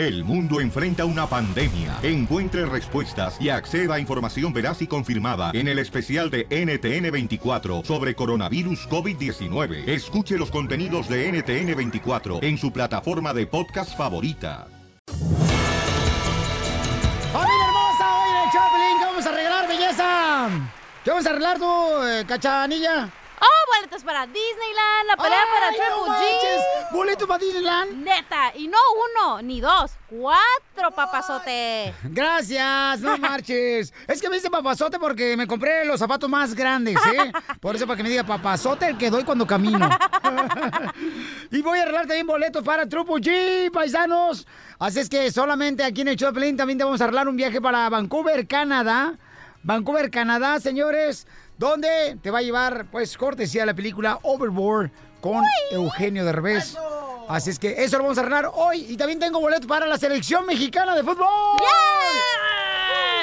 El mundo enfrenta una pandemia. Encuentre respuestas y acceda a información veraz y confirmada en el especial de NTN24 sobre coronavirus COVID-19. Escuche los contenidos de NTN24 en su plataforma de podcast favorita. ¡Familia hermosa! Hoy el Choplin, ¿qué vamos a arreglar, belleza? ¿Qué vamos a arreglar tú, eh, cachanilla? ¡Oh, boletos para Disneyland! ¡La pelea para ¡Ay, no Triple G! manches! ¿Boletos para Disneyland? Neta, y no uno, ni dos, cuatro, papazote. Gracias, no marches. Es que me dice papazote porque me compré los zapatos más grandes, ¿eh? Por eso para que me diga papazote el que doy cuando camino. y voy a arreglar también boletos para Triple G, paisanos. Así es que solamente aquí en el Choplin también te vamos a arreglar un viaje para Vancouver, Canadá. Vancouver, Canadá, señores, donde te va a llevar, pues, cortesía la película Overboard con Eugenio Derbez. Así es que eso lo vamos a arreglar hoy. Y también tengo boletos para la selección mexicana de fútbol.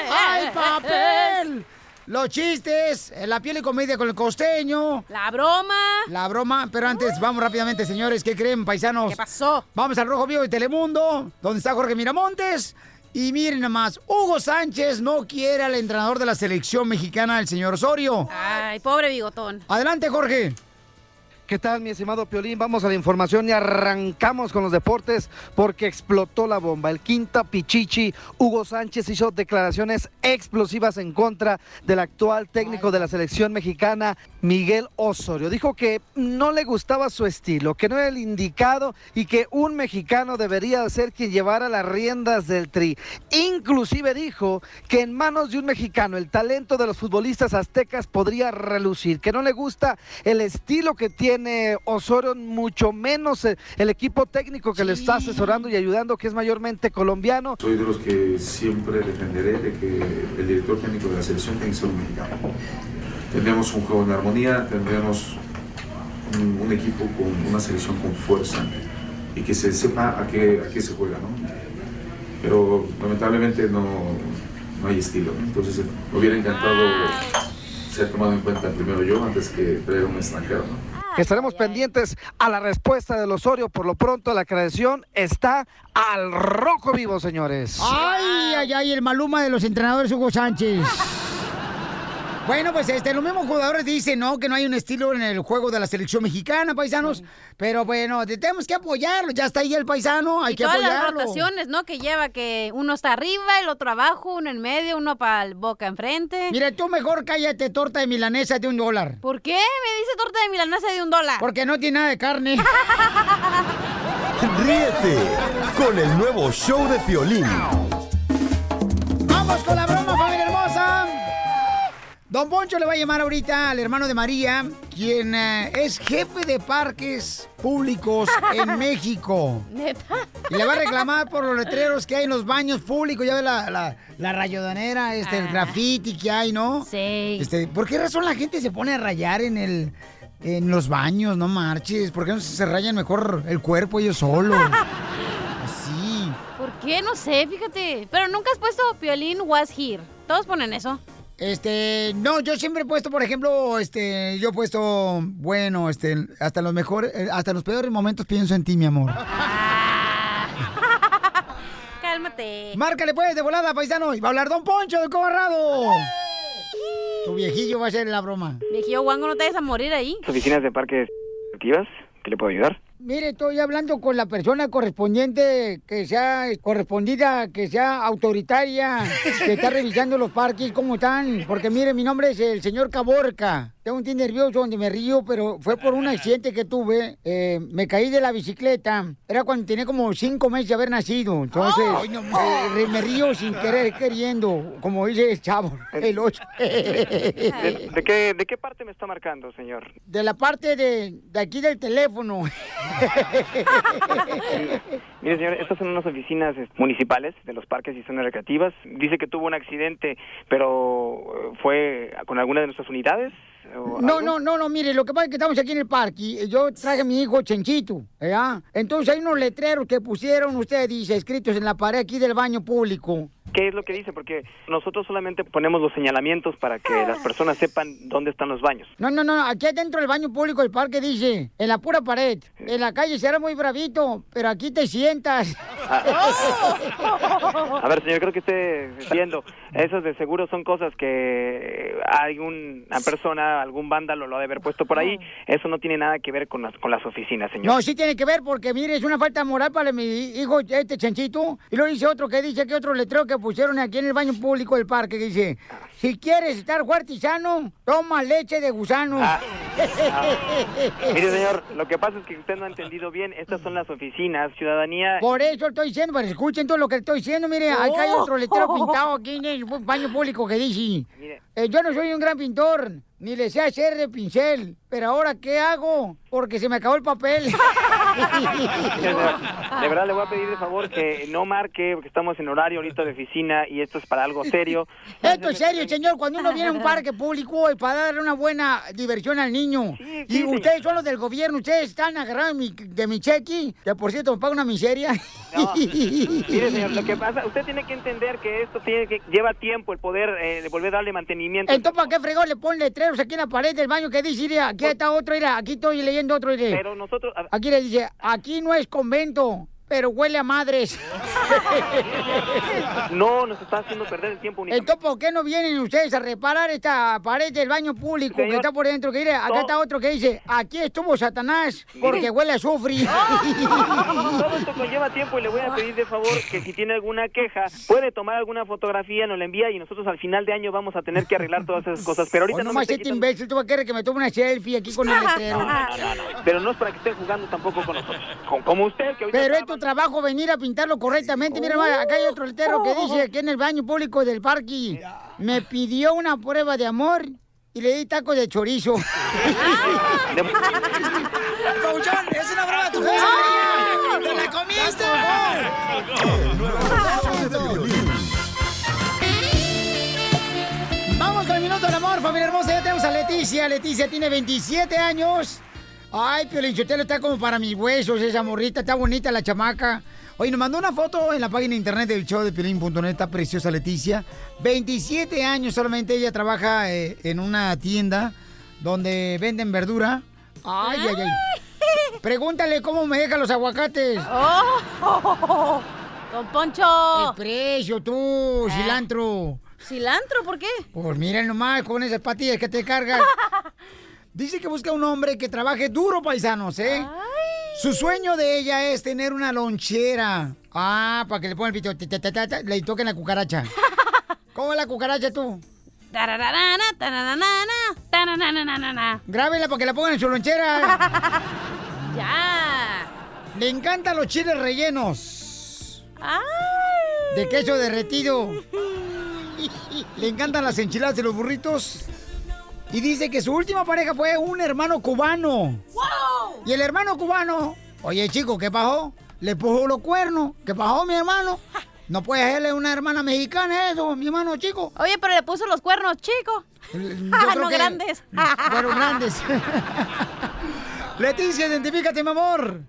¡Ay, papel! Los chistes, la piel y comedia con el costeño. La broma. La broma, pero antes vamos rápidamente, señores. ¿Qué creen, paisanos? ¿Qué pasó? Vamos al Rojo Vivo de Telemundo, donde está Jorge Miramontes. Y miren nada más, Hugo Sánchez no quiere al entrenador de la selección mexicana, el señor Osorio. Ay, pobre bigotón. Adelante, Jorge. ¿Qué tal, mi estimado Piolín? Vamos a la información y arrancamos con los deportes porque explotó la bomba. El quinta Pichichi, Hugo Sánchez, hizo declaraciones explosivas en contra del actual técnico de la selección mexicana, Miguel Osorio. Dijo que no le gustaba su estilo, que no era el indicado y que un mexicano debería ser quien llevara las riendas del tri. Inclusive dijo que en manos de un mexicano el talento de los futbolistas aztecas podría relucir, que no le gusta el estilo que tiene Osorio, mucho menos el, el equipo técnico que le está asesorando y ayudando, que es mayormente colombiano. Soy de los que siempre defenderé de que el director técnico de la selección tiene que ser un mexicano. Tendríamos un juego en armonía, tendríamos un, un equipo con una selección con fuerza y que se sepa a qué, a qué se juega, ¿no? Pero lamentablemente no, no hay estilo. Entonces me hubiera encantado ser tomado en cuenta primero yo antes que traer un extranjero, ¿no? Estaremos pendientes a la respuesta del Osorio. Por lo pronto, la creación está al rojo vivo, señores. Ay, ay, ay, el maluma de los entrenadores Hugo Sánchez. Bueno, pues este, los mismos jugadores dicen, ¿no? Que no hay un estilo en el juego de la selección mexicana, paisanos. Pero bueno, te- tenemos que apoyarlo. Ya está ahí el paisano, hay y que todas las apoyarlo. rotaciones, ¿no? Que lleva que uno está arriba, el otro abajo, uno en medio, uno para el boca enfrente. Mira, tú mejor cállate, torta de milanesa de un dólar. ¿Por qué me dice torta de milanesa de un dólar? Porque no tiene nada de carne. Ríete con el nuevo show de Piolín. ¡Vamos con la broma! Don Poncho le va a llamar ahorita al hermano de María, quien eh, es jefe de parques públicos en México. Neta. Y le va a reclamar por los letreros que hay en los baños públicos. Ya ve la, la, la rayodonera, este, el graffiti que hay, ¿no? Sí. Este, ¿Por qué razón la gente se pone a rayar en el en los baños? No marches. ¿Por qué no se rayan mejor el cuerpo ellos solos? Así. ¿Por qué? No sé, fíjate. Pero nunca has puesto Piolín was here. Todos ponen eso. Este, no, yo siempre he puesto, por ejemplo, este, yo he puesto, bueno, este, hasta los mejores, eh, hasta los peores momentos pienso en ti, mi amor. Cálmate. Márcale pues de volada, paisano, y va a hablar Don Poncho de Cobarrado. Tu viejillo va a ser la broma. Viejillo guango, no te vayas a morir ahí. oficinas de parques activas, ¿qué le puedo ayudar? Mire, estoy hablando con la persona correspondiente que sea correspondida, que sea autoritaria, que está revisando los parques, cómo están. Porque mire, mi nombre es el señor Caborca. Tengo un tío nervioso donde me río, pero fue por un accidente que tuve. Eh, me caí de la bicicleta. Era cuando tenía como cinco meses de haber nacido. Entonces, eh, me río sin querer, queriendo, como dice el chavo, el ocho. ¿De, de qué, ¿De qué parte me está marcando, señor? De la parte de, de aquí del teléfono. Mire, señor, estas son unas oficinas eh, municipales de los parques y zonas recreativas. Dice que tuvo un accidente, pero eh, ¿fue con alguna de nuestras unidades? O No, algo? no, no, no, mire, lo que pasa es que estamos aquí en el parque y yo traje a mi hijo Chenchito, ¿verdad? Entonces hay unos letreros que pusieron ustedes, dice, escritos en la pared aquí del baño público. ¿Qué es lo que dice? Porque nosotros solamente ponemos los señalamientos para que las personas sepan dónde están los baños. No, no, no, aquí adentro del baño público del parque dice, en la pura pared, en la calle será muy bravito, pero aquí te sientas. A ver, señor, creo que esté viendo. Esas de seguro son cosas que hay una persona, algún vándalo lo ha de haber puesto por ahí. Eso no tiene nada que ver con las, con las oficinas, señor. No, sí tiene que ver porque, mire, es una falta moral para mi hijo, este chanchito. Y luego dice otro que dice que otro letrero que pusieron aquí en el baño público del parque que dice, si quieres estar fuerte y sano, toma leche de gusano. Ah. Mire, señor, lo que pasa es que usted no ha entendido bien. Estas son las oficinas, ciudadanía. Por eso estoy diciendo, para que escuchen todo lo que estoy diciendo. Mire, acá hay otro letrero pintado aquí en el baño público que dice, eh, yo no soy un gran pintor, ni le sé hacer de pincel, pero ahora ¿qué hago? Porque se me acabó el papel. De verdad le voy a pedir de favor que no marque, porque estamos en horario ahorita de oficina y esto es para algo serio. Esto es serio, señor. Cuando uno viene a un parque público y para darle una buena diversión al niño. y ustedes son los del gobierno, ustedes están agarrados de mi, de mi cheque, que por cierto me paga una miseria. Mire, señor, lo que pasa, usted tiene que entender que esto tiene que lleva tiempo el poder eh, volver a darle mantenimiento. Entonces, ¿para qué fregón le ponen letreros aquí en la pared del baño que dice, mira, aquí está otro, mira, aquí estoy leyendo otro, mire. Pero nosotros... Aquí le dice, aquí no es convento, pero huele a madres. No, nos está haciendo perder el tiempo. Entonces, ¿por qué no vienen ustedes a reparar esta pared del baño público que está por dentro? Que mire, acá No. está otro que dice, aquí estuvo Satanás porque huele a azufre. Todo esto conlleva tiempo y le voy a pedir de favor que si tiene alguna queja, puede tomar alguna fotografía, nos la envía y nosotros al final de año vamos a tener que arreglar todas esas cosas. Pero ahorita Hoy no me nomás esté este imbécil, tú vas a querer que me tome una selfie aquí con el letrero. No, no, no, no, Pero no es para que estén jugando tampoco con nosotros. Como, como usted, que ahorita Pero está- trabajo venir a pintarlo correctamente. Mira, hermano, acá hay otro letrero que dice aquí en el baño público del parque. Me pidió una prueba de amor y le di taco de chorizo. Es una broma tu ¡Te la comiste! Vamos con el minuto del amor, familia hermosa. Ya tenemos a Leticia. Leticia tiene 27 años. Ay, Piolinchotelo está como para mis huesos, esa morrita. Está bonita la chamaca. Oye, nos mandó una foto en la página de internet del show de Piolín.net. Está preciosa Leticia. 27 años solamente. Ella trabaja eh, en una tienda donde venden verdura. Ay, ay, ay. Pregúntale cómo me dejan los aguacates. ¡Oh! Don Poncho. El precio, tú, cilantro. ¿Cilantro? ¿Por qué? Pues miren nomás con esas patillas que te cargan. Dice que busca un hombre que trabaje duro, paisanos, ¿eh? Su sueño de ella es tener una lonchera. Ah, para que le pongan el pito, ta, ta, ta, ta, ta, le toquen la cucaracha. ¿Cómo la cucaracha tú? Grábenla para que la pongan en su lonchera. ya. Le encantan los chiles rellenos. De queso derretido. Le encantan las enchiladas de los burritos. Y dice que su última pareja fue un hermano cubano. Y el hermano cubano, oye chico, ¿qué pasó? Le puso los cuernos. ¿Qué pasó, mi hermano? No puede hacerle una hermana mexicana eso, mi hermano chico. Oye, pero le puso los cuernos, chico. No que- grandes. Fueron grandes. Leticia, identifícate, mi amor.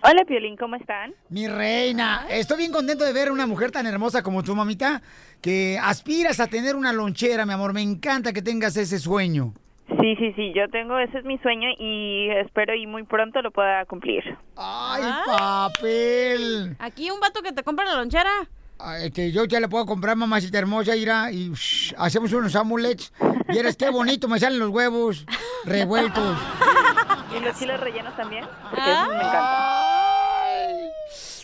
Hola, Piolín, ¿cómo están? Mi reina, estoy bien contento de ver una mujer tan hermosa como tu mamita, que aspiras a tener una lonchera, mi amor. Me encanta que tengas ese sueño. Sí, sí, sí, yo tengo, ese es mi sueño y espero y muy pronto lo pueda cumplir. ¡Ay, papel! Aquí un vato que te compra la lonchera. Ay, que yo ya le puedo comprar, mamacita hermosa, irá, y shh, hacemos unos amulets. Vieras qué bonito me salen los huevos revueltos. ¿Y los chiles rellenos también? Porque esos me encantan.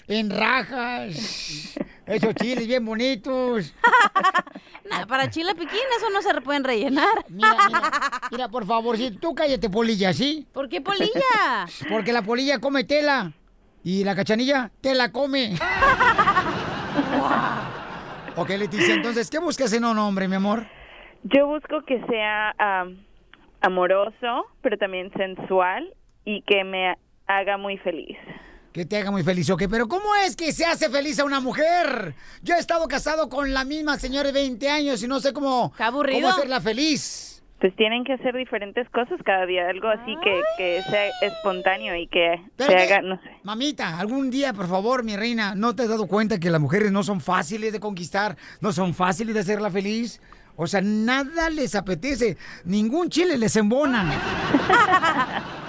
En rajas. Esos chiles bien bonitos. Nah, para chile piquín eso no se pueden rellenar. Mira, mira, mira, por favor, si tú cállate, polilla, ¿sí? ¿Por qué polilla? Porque la polilla come tela y la cachanilla te la come. ok, Leticia, entonces, ¿qué buscas en un hombre, mi amor? Yo busco que sea amoroso, pero también sensual y que me haga muy feliz. Que te haga muy feliz, ok. Pero ¿cómo es que se hace feliz a una mujer? Yo he estado casado con la misma señora de 20 años y no sé cómo, aburrido. cómo hacerla feliz. pues tienen que hacer diferentes cosas cada día, algo así que, que sea espontáneo y que Pero se que- haga, no sé. Mamita, algún día, por favor, mi reina, ¿no te has dado cuenta que las mujeres no son fáciles de conquistar, no son fáciles de hacerla feliz? O sea, nada les apetece, ningún chile les embona.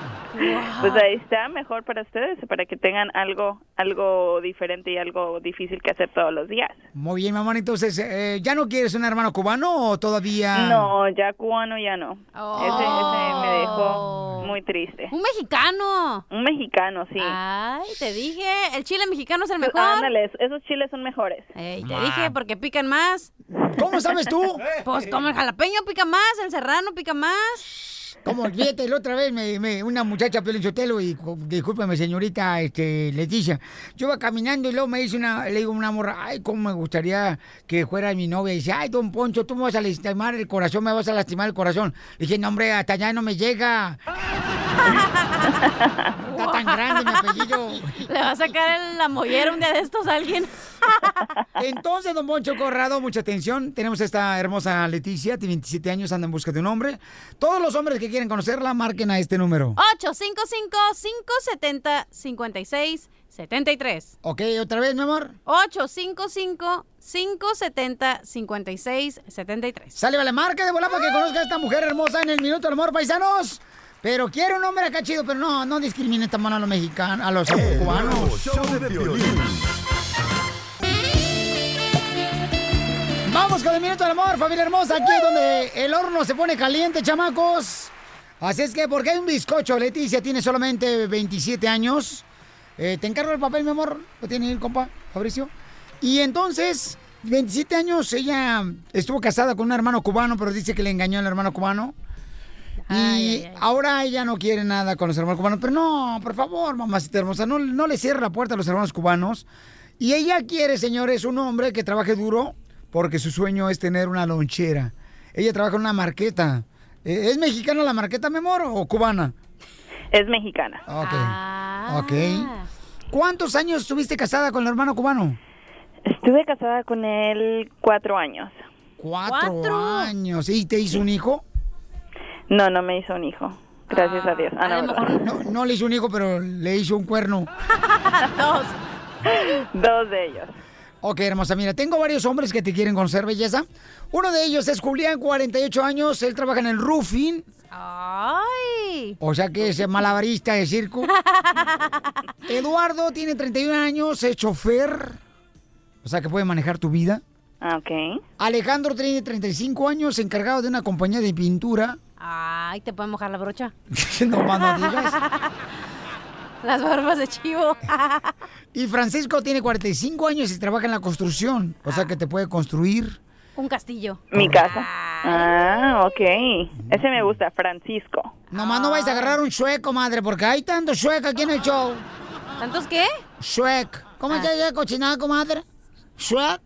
Pues ahí está, mejor para ustedes, para que tengan algo, algo diferente y algo difícil que hacer todos los días. Muy bien, mamá, entonces, eh, ¿ya no quieres un hermano cubano o todavía...? No, ya cubano ya no. Ese, ese me dejó muy triste. Un mexicano. Un mexicano, sí. Ay, te dije, el chile mexicano es el mejor. Ándale, esos chiles son mejores. Ey, te dije porque pican más. ¿Cómo sabes tú? Pues como el jalapeño pica más, el serrano pica más. Como fíjate, la otra vez me, me- una muchacha Sotelo y discúlpeme señorita este, Leticia, yo iba caminando y luego me dice una, le digo a una morra, ay, cómo me gustaría que fuera mi novia. Y dice, ay, don Poncho, tú me vas a lastimar el corazón, me vas a lastimar el corazón. Le dije, no, hombre, hasta allá no me llega. Está tan grande mi apellido. Le va a sacar el- la mollera un día de estos a alguien. Entonces, don Poncho Corrado, mucha atención. Tenemos a esta hermosa Leticia, tiene 27 años, anda en busca de un hombre. Todos los hombres que quieren conocerla, marquen a este número. 855-570-5673. Ok, otra vez, mi amor. 855-570-5673. Sale, vale, marca de volar para que conozca a esta mujer hermosa en el Minuto del Amor, paisanos. Pero quiere un hombre acá chido, pero no, no discriminen tan mal a los mexicanos, a los cubanos. Vamos con el Minuto del Amor, familia hermosa, aquí es donde el horno se pone caliente, chamacos. Así es que, porque hay un bizcocho, Leticia tiene solamente 27 años. Eh, ¿Te encargo el papel, mi amor? ¿Lo tiene el compa, Fabricio? Y entonces, 27 años, ella estuvo casada con un hermano cubano, pero dice que le engañó al hermano cubano. Y ahora ella no quiere nada con los hermanos cubanos. Pero no, por favor, mamacita hermosa, no, no le cierre la puerta a los hermanos cubanos. Y ella quiere, señores, un hombre que trabaje duro porque su sueño es tener una lonchera. Ella trabaja en una marqueta. Eh, ¿Es mexicana la marqueta, mi amor, o cubana? Es mexicana. Ok. Ah. Ok. ¿Cuántos años estuviste casada con el hermano cubano? Estuve casada con él cuatro años. Cuatro, años. ¿Y te hizo un hijo? No, no me hizo un hijo. Gracias a Dios. Ah, no. No, no le hizo un hijo, pero le hizo un cuerno. Dos. Dos de ellos. Ok, hermosa, mira, tengo varios hombres que te quieren conocer, belleza. Uno de ellos es Julián, 48 años, él trabaja en el roofing, Ay. o sea que es malabarista de circo. Eduardo tiene 31 años, es chofer, o sea que puede manejar tu vida. Ah, ok. Alejandro tiene 35 años, encargado de una compañía de pintura. Ay, te puede mojar la brocha. no más no digas. Las barbas de chivo. Y Francisco tiene 45 años y trabaja en la construcción, o sea que te puede construir. Un castillo. Mi casa. Ah, ok. Ese me gusta, Francisco. Nomás no vais a agarrar un sueco, madre, porque hay tanto sueco aquí en el show. ¿Tantos qué? Shrek. ¿Cómo se llama cochinada, comadre? Shrek.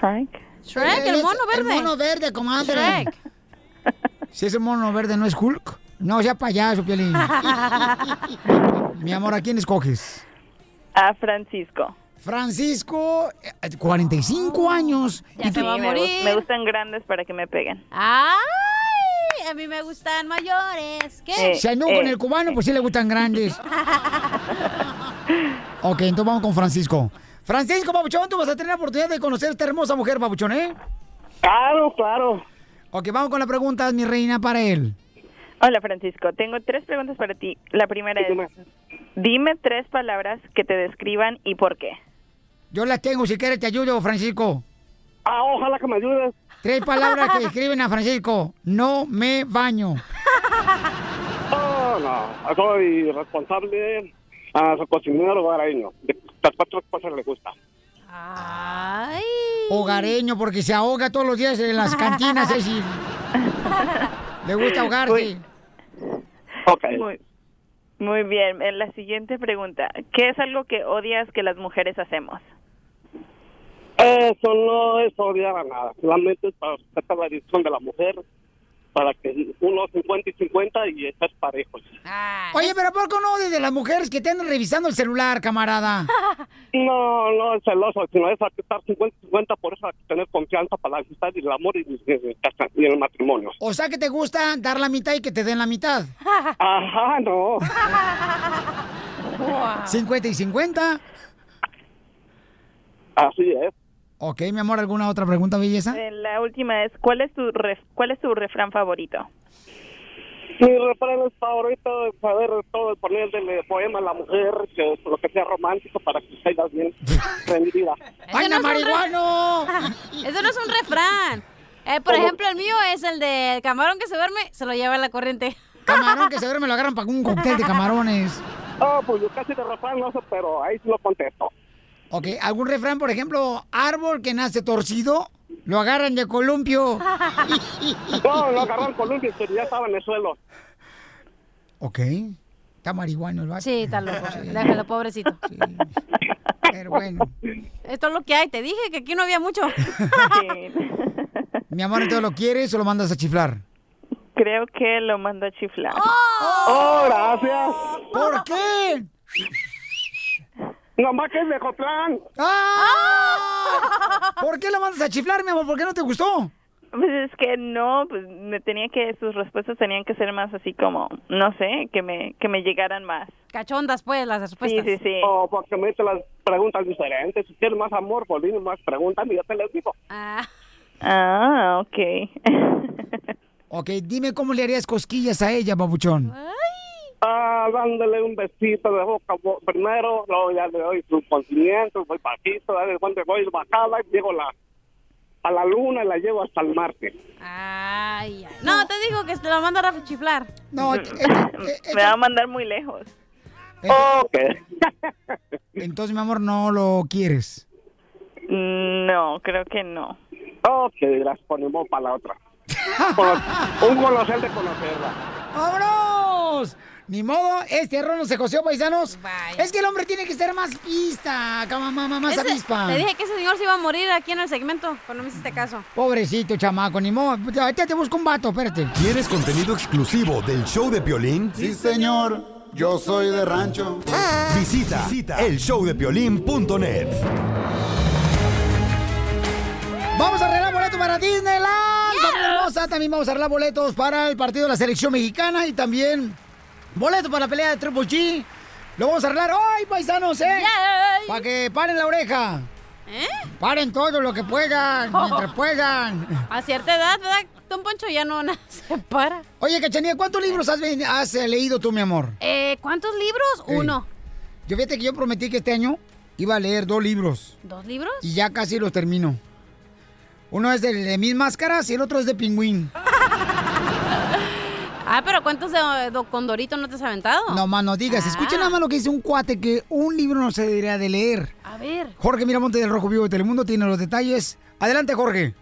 Shrek. Shrek, el mono verde. El mono verde, comadre. Shrek. Si ese mono verde no es Hulk, no sea payaso, Piolín. Mi amor, ¿a quién escoges? A Francisco. Francisco, eh, 45 años. Ya se va a me, morir. me gustan grandes para que me peguen. Ay, a mí me gustan mayores. ¿Qué? Eh, Si anduvo con eh. el cubano, pues sí le gustan grandes. ok, entonces vamos con Francisco. Francisco, Papuchón, tú vas a tener la oportunidad de conocer a esta hermosa mujer, Papuchón, ¿eh? Claro, claro. Ok, vamos con la pregunta, mi reina, para él. Hola, Francisco. Tengo tres preguntas para ti. La primera es, dime tres palabras que te describan y por qué. Yo las tengo, si quieres te ayudo, Francisco. Ah, ojalá que me ayudes. Tres palabras que describen a Francisco. No me baño. Oh, no, soy responsable, ah, soy cocinero hogareño. De las cuatro cosas le gusta. Ay. Hogareño, porque se ahoga todos los días en las cantinas, es decir. Le gusta ahogarse. Muy, muy bien. En la siguiente pregunta, ¿qué es algo que odias que las mujeres hacemos? Eso no es odiar a nada, solamente es para respetar la decisión de la mujer para que uno 50 y 50 y estés parejos. Oye, pero ¿por qué no desde las mujeres que te andan revisando el celular, camarada? No, no es celoso, sino es estar 50 y 50, por eso hay que tener confianza para la amistad y el amor y, y- y el matrimonio. O sea que te gusta dar la mitad y que te den la mitad. Ajá, no. 50 y 50. Así es. Ok, mi amor, ¿alguna otra pregunta, belleza? Eh, La última es, ¿cuál es tu ref- cuál es tu refrán favorito? Mi refrán es favorito es saber todo, ponerle poema a la mujer, que es lo que sea romántico para que caigas bien rendida. Ese no marihuano! Eso no es un refrán. Eh, por ¿Cómo? ejemplo, el mío es el del camarón que se duerme, se lo lleva la corriente. Camarón que se duerme lo agarran para un cóctel de camarones. Oh, pues yo casi de refrán no sé, pero ahí sí lo contesto. Ok, ¿algún refrán, por ejemplo, árbol que nace torcido, lo agarran de columpio? No, lo agarraron Colombia, pero ya estaba en el suelo. Ok. Está marihuano el vato. Sí, está loco. Déjalo, pobrecito. Pero bueno. Esto es lo que hay. Te dije que aquí no había mucho. Mi amor, ¿entonces lo quieres o lo mandas a chiflar? Creo que lo mando a chiflar. ¡Oh, gracias! ¿Por qué? Nomás que es de Jotlán. ¡Ah! ¿Por qué lo mandas a chiflar, mi amor? ¿Por qué no te gustó? Pues es que no, pues me tenía que, sus respuestas tenían que ser más así como, no sé, que me, que me llegaran más. Cachondas, pues, las respuestas. Sí, sí, sí. O porque me hice las preguntas diferentes. Si quieres más amor, por dime más preguntas y yo te las digo. Ah. Ah, ok. Ok, dime cómo le harías cosquillas a ella, papuchón. Ah, dándole un besito de boca bo- primero, luego ya le doy su consentimiento, voy bajito, de cuando voy bajada, llego la, a la luna y la llevo hasta el Marte. Ay, ay. No, te digo que te lo manda a chiflar. No, me va a mandar muy lejos. Ok. Entonces, mi amor, no lo quieres. No, creo que no. Ok, gracias, ponemos para la otra. Un conocer de conocerla. ¡Vámonos! Ni modo, este error no se coció, paisanos. Es que el hombre tiene que ser más pista, cama, mamá, más Ese- avispa. Te dije que ese señor se iba a morir aquí en el segmento, pero no me hiciste caso. Pobrecito, chamaco, ni modo. Ahorita te busco un vato, espérate. ¿Quieres contenido exclusivo del show de Piolín? Sí, señor. Yo soy de rancho. Visita, visita elshowdepiolín.net. Vamos a arreglar boletos para Disneyland. Hermosa, también vamos a arreglar boletos para el partido de la selección mexicana y también boletos para la pelea de Triple G. Lo vamos a arreglar hoy, paisanos, ¿eh? Para que paren la oreja. ¿Eh? Paren todo lo que puedan, mientras puedan. A cierta edad, ¿verdad? Don Poncho ya no se para. Oye, Cachanía, ¿cuántos libros has, eh, leído tú, mi amor? Eh, ¿Cuántos libros? Uno. Yo fíjate que yo prometí que este año iba a leer dos libros. ¿Dos libros? Y ya casi los termino. Uno es de, de mis máscaras y el otro es de pingüín. Ah, pero ¿cuántos de, de Condorito no te has aventado? No más no digas. Escuchen Ah. nada más lo que dice un cuate que un libro no se debería de leer. A ver. Jorge Miramonte del Rojo Vivo de Telemundo tiene los detalles. Adelante, Jorge.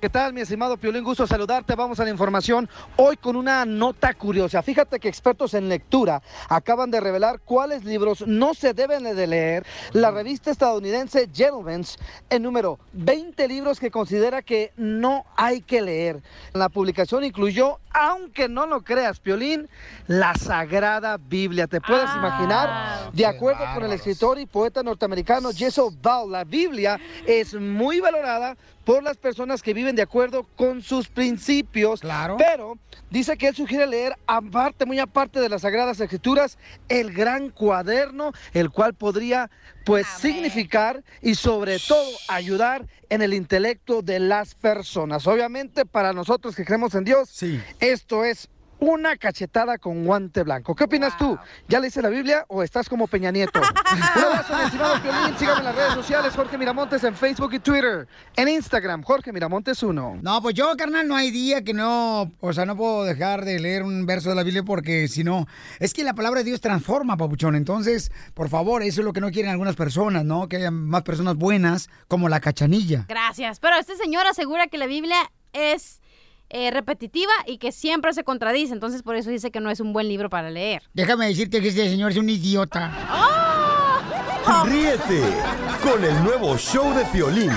¿Qué tal, mi estimado Piolín? Gusto saludarte. Vamos a la información hoy con una nota curiosa. Fíjate que expertos en lectura acaban de revelar cuáles libros no se deben de leer. La revista estadounidense Gentleman's número 20 libros que considera que no hay que leer. La publicación incluyó, aunque no lo creas, Piolín, la Sagrada Biblia. ¿Te puedes imaginar? De acuerdo con el escritor y poeta norteamericano Jesse Ball, la Biblia es muy valorada por las personas que viven de acuerdo con sus principios. Claro. Pero dice que él sugiere leer, aparte, muy aparte de las Sagradas Escrituras, el gran cuaderno, el cual podría, pues, significar y sobre todo ayudar en el intelecto de las personas. Obviamente, para nosotros que creemos en Dios, esto es una cachetada con guante blanco. ¿Qué opinas tú? ¿Ya leíste la Biblia o estás como Peña Nieto? Un abrazo, mi estimado Piolín. Sígame en las redes sociales, Jorge Miramontes en Facebook y Twitter. En Instagram, Jorge Miramontes 1. No, pues yo, carnal, no hay día que no, o sea, no puedo dejar de leer un verso de la Biblia porque si no, es que la palabra de Dios transforma, papuchón. Entonces, por favor, eso es lo que no quieren algunas personas, ¿no? Que haya más personas buenas como la cachanilla. Gracias. Pero este señor asegura que la Biblia es eh, repetitiva y que siempre se contradice. Entonces, por eso dice que no es un buen libro para leer. Déjame decirte que este señor es un idiota. Ríete con el nuevo show de Piolín.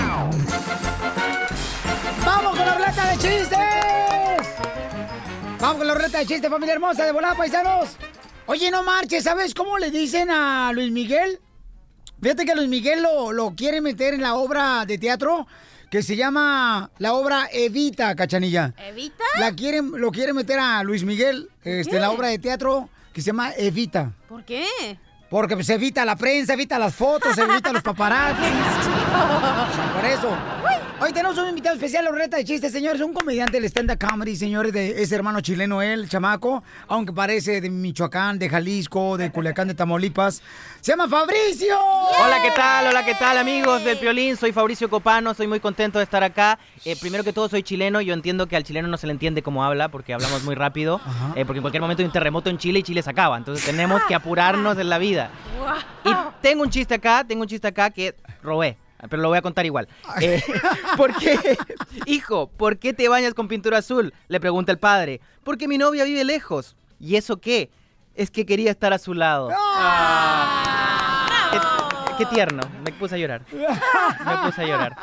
¡Vamos con la plata de chistes! Vamos con la reta de chiste, familia hermosa, de volada, paisanos. Oye, no marches, ¿sabes cómo le dicen a Luis Miguel? Fíjate que Luis Miguel lo, lo quiere meter en la obra de teatro que se llama la obra Evita, Cachanilla. ¿Evita? La quieren, lo quiere meter a Luis Miguel este, en la obra de teatro que se llama Evita. ¿Por qué? Porque pues evita la prensa, evita las fotos, evita los paparazzi. O sea, por eso. Hoy tenemos un invitado especial, Loreta de Chistes, señores. Un comediante del stand-up comedy, señores, de ese hermano chileno él, chamaco. Aunque parece de Michoacán, de Jalisco, de Culiacán, de Tamaulipas. ¡Se llama Fabricio! Hola, ¿qué tal? Hola, ¿qué tal, amigos del Piolín? Soy Fabricio Copano, soy muy contento de estar acá. Eh, primero que todo, soy chileno. Yo entiendo que al chileno no se le entiende cómo habla, porque hablamos muy rápido. eh, porque en cualquier momento hay un terremoto en Chile y Chile se acaba. Entonces tenemos que apurarnos en la vida. Y tengo un chiste acá, tengo un chiste acá que robé. Pero lo voy a contar igual. Eh, ¿Por qué? Hijo, ¿por qué te bañas con pintura azul? Le pregunta el padre. Porque mi novia vive lejos. ¿Y eso qué? Es que quería estar a su lado. Qué, qué tierno. Me puse a llorar. Me puse a llorar.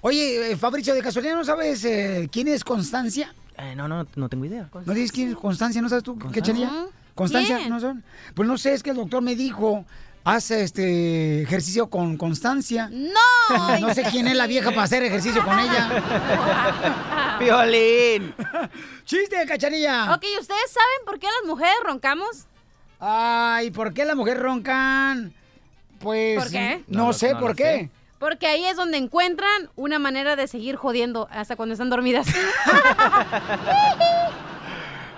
Oye, eh, Fabricio, de casualidad, ¿no sabes eh, quién es Constancia? Eh, no, no, no tengo idea. ¿No dices quién es Constancia? ¿No sabes tú qué chenilla? ¿Constancia? ¿Quién? ¿No son? Pues no sé, es que el doctor me dijo, hace este ejercicio con Constancia. ¡No! no sé quién es la vieja para hacer ejercicio con ella. ¡Violín! ¡Chiste, cachanilla! Ok, ¿ustedes saben por qué las mujeres roncamos? Ay, ¿por qué las mujeres roncan? Pues... ¿Por qué? No, sé no por qué. sé. Porque ahí es donde encuentran una manera de seguir jodiendo hasta cuando están dormidas.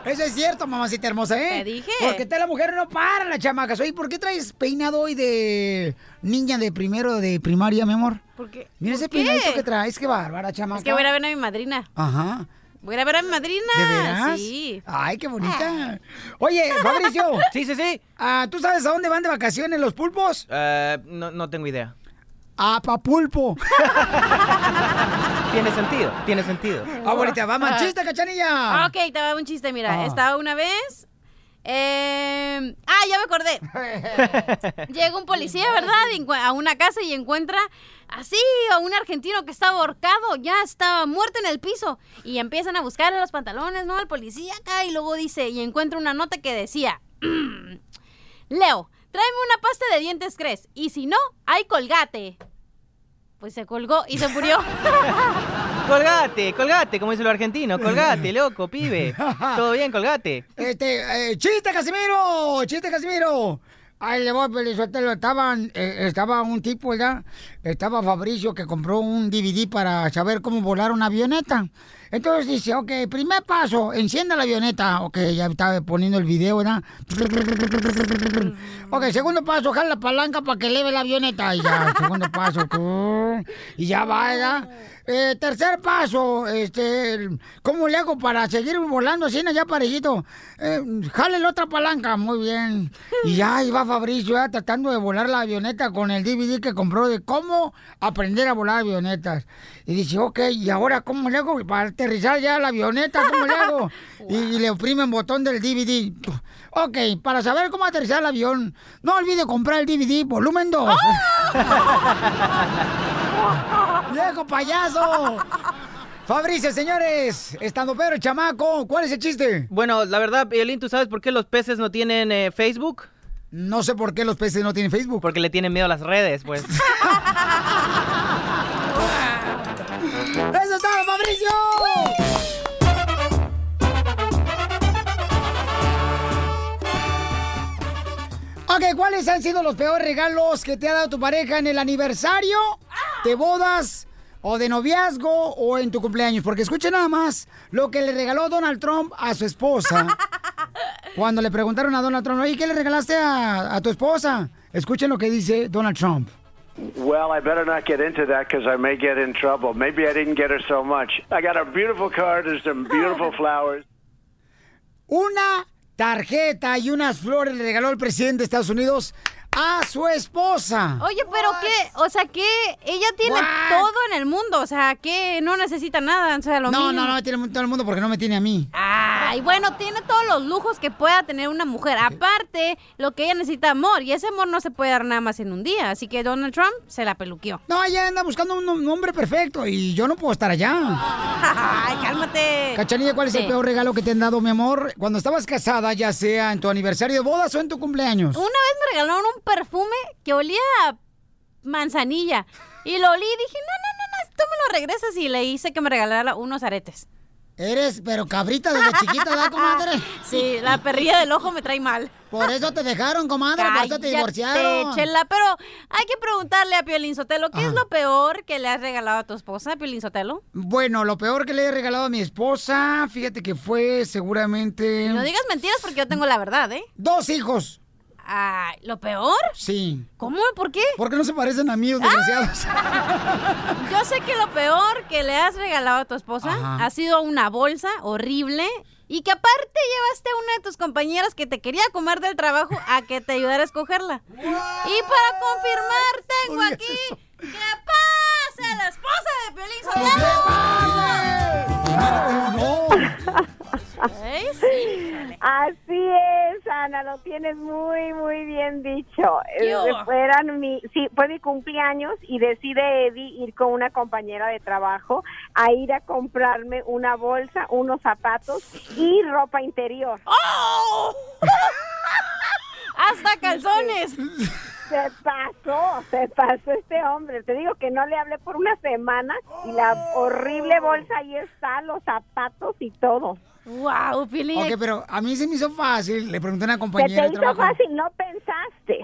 Eso es cierto, mamacita hermosa, ¿eh? Te dije. Porque te la mujer no para, la chamacas. Oye, ¿por qué traes peinado hoy de niña de primero de primaria, mi amor? Porque, Mira ¿por ese qué? peinadito que traes, qué bárbara, chamaca. Es que voy a ir a ver a mi madrina. Ajá. Voy a ir a ver a mi madrina. ¿De veras? Sí. Ay, qué bonita. Oye, Fabricio. Sí, sí, sí. Ah, ¿Tú sabes a dónde van de vacaciones los pulpos? Eh, no, no tengo idea. A Papulpo. Tiene sentido, tiene sentido. Ah, bonita, va machista, cachanilla. Ok, te va un chiste, mira. Ah. Estaba una vez. eh, ah, ya me acordé. Llega un policía, ¿verdad? A una casa y encuentra así a un argentino que estaba ahorcado, ya estaba muerto en el piso. Y empiezan a buscarle los pantalones, ¿no? Al policía acá. Y luego dice, y encuentra una nota que decía: Leo, tráeme una pasta de dientes, ¿crees? Y si no, hay colgate. Pues se colgó y se murió. Colgate, colgate, como dicen los argentinos. Colgate, loco, pibe. Todo bien, colgate. Este, eh, chiste, Casimiro, chiste, Casimiro. Ay, le voy, Pelizotelo, estaban, eh, estaba un tipo, ¿verdad? Estaba Fabricio que compró un DVD para saber cómo volar una avioneta. Entonces dice, ok, primer paso, encienda la avioneta. Ok, ya estaba poniendo el video, ¿verdad? Ok, segundo paso, jala la palanca para que eleve la avioneta. Y ya, segundo paso. Y ya va, ¿verdad? Eh, tercer paso, este, ¿cómo le hago para seguir volando así, ya parejito? Eh, jale la otra palanca, muy bien. Y ya va Fabricio tratando de volar la avioneta con el DVD que compró de cómo aprender a volar avionetas. Y dice, ok, ¿y ahora cómo le hago para aterrizar ya la avioneta? ¿Cómo le hago? Y, le oprime el botón del DVD. Ok, para saber cómo aterrizar el avión, no olvide comprar el DVD volumen 2. ¡Viejo payaso! Fabricio, señores, estando pero chamaco, ¿cuál es el chiste? Bueno, la verdad, Violín, ¿tú sabes por qué los peces no tienen eh, Facebook? No sé por qué los peces no tienen Facebook. Porque le tienen miedo a las redes, pues. ¡Eso es todo, Fabricio! Ok, ¿cuáles han sido los peores regalos que te ha dado tu pareja en el aniversario de bodas o de noviazgo o en tu cumpleaños? Porque escuchen nada más lo que le regaló Donald Trump a su esposa. Cuando le preguntaron a Donald Trump, oye, ¿qué le regalaste a, a tu esposa? Escuchen lo que dice Donald Trump. Well, I better not get into that because I may get in trouble. Maybe I didn't get her so much. I got a beautiful card. There's some beautiful flowers. Una tarjeta y unas flores le regaló el presidente de Estados Unidos a su esposa. Oye, pero qué, o sea, que ella tiene What? todo en el mundo, o sea, que no necesita nada, o sea, lo No, mínimo. no, no, tiene todo el mundo porque no me tiene a mí. Ay, bueno, tiene todos los lujos que pueda tener una mujer. Aparte, lo que ella necesita amor, y ese amor no se puede dar nada más en un día. Así que Donald Trump se la peluqueó. No, ella anda buscando un, hombre perfecto y yo no puedo estar allá. Ay, cálmate. Cachanilla, ¿cuál es el peor regalo que te han dado, mi amor? Cuando estabas casada, ya sea en tu aniversario de bodas o en tu cumpleaños. Una vez me regalaron un perfume que olía a manzanilla. Y lo olí y dije, no, no, no, no, tú me lo regresas y le hice que me regalara unos aretes. Eres, pero cabrita desde chiquita, ¿verdad, comadre? Sí, la perrilla del ojo me trae mal. Por eso te dejaron, comadre, por eso te divorciaron. Chela, pero hay que preguntarle a Piolín Sotelo, ¿qué es lo peor que le has regalado a tu esposa, Piolín Sotelo? Bueno, lo peor que le he regalado a mi esposa, fíjate que fue seguramente... No digas mentiras porque yo tengo la verdad, ¿eh? Dos hijos. Ah, ¿lo peor? Sí. ¿Cómo? ¿Por qué? Porque no se parecen a mí, los desgraciados. Yo sé que lo peor que le has regalado a tu esposa Ajá. ha sido una bolsa horrible y que aparte llevaste a una de tus compañeras que te quería comer del trabajo a que te ayudara a escogerla. Y para confirmar, lo tienes muy, muy bien dicho. ¿Qué Eh? Fueran mi, sí, fue mi cumpleaños y decide Eddie ir con una compañera de trabajo a ir a comprarme una bolsa, unos zapatos y ropa interior. ¡Oh! ¡Hasta calzones! Se pasó, se pasó este hombre. Te digo que no le hablé por una semana y la horrible bolsa ahí está, los zapatos y todo. ¡Wow, Piolín! Ok, pero a mí se me hizo fácil. Le pregunté a una Se compañera te de hizo trabajo. fácil, no pensaste.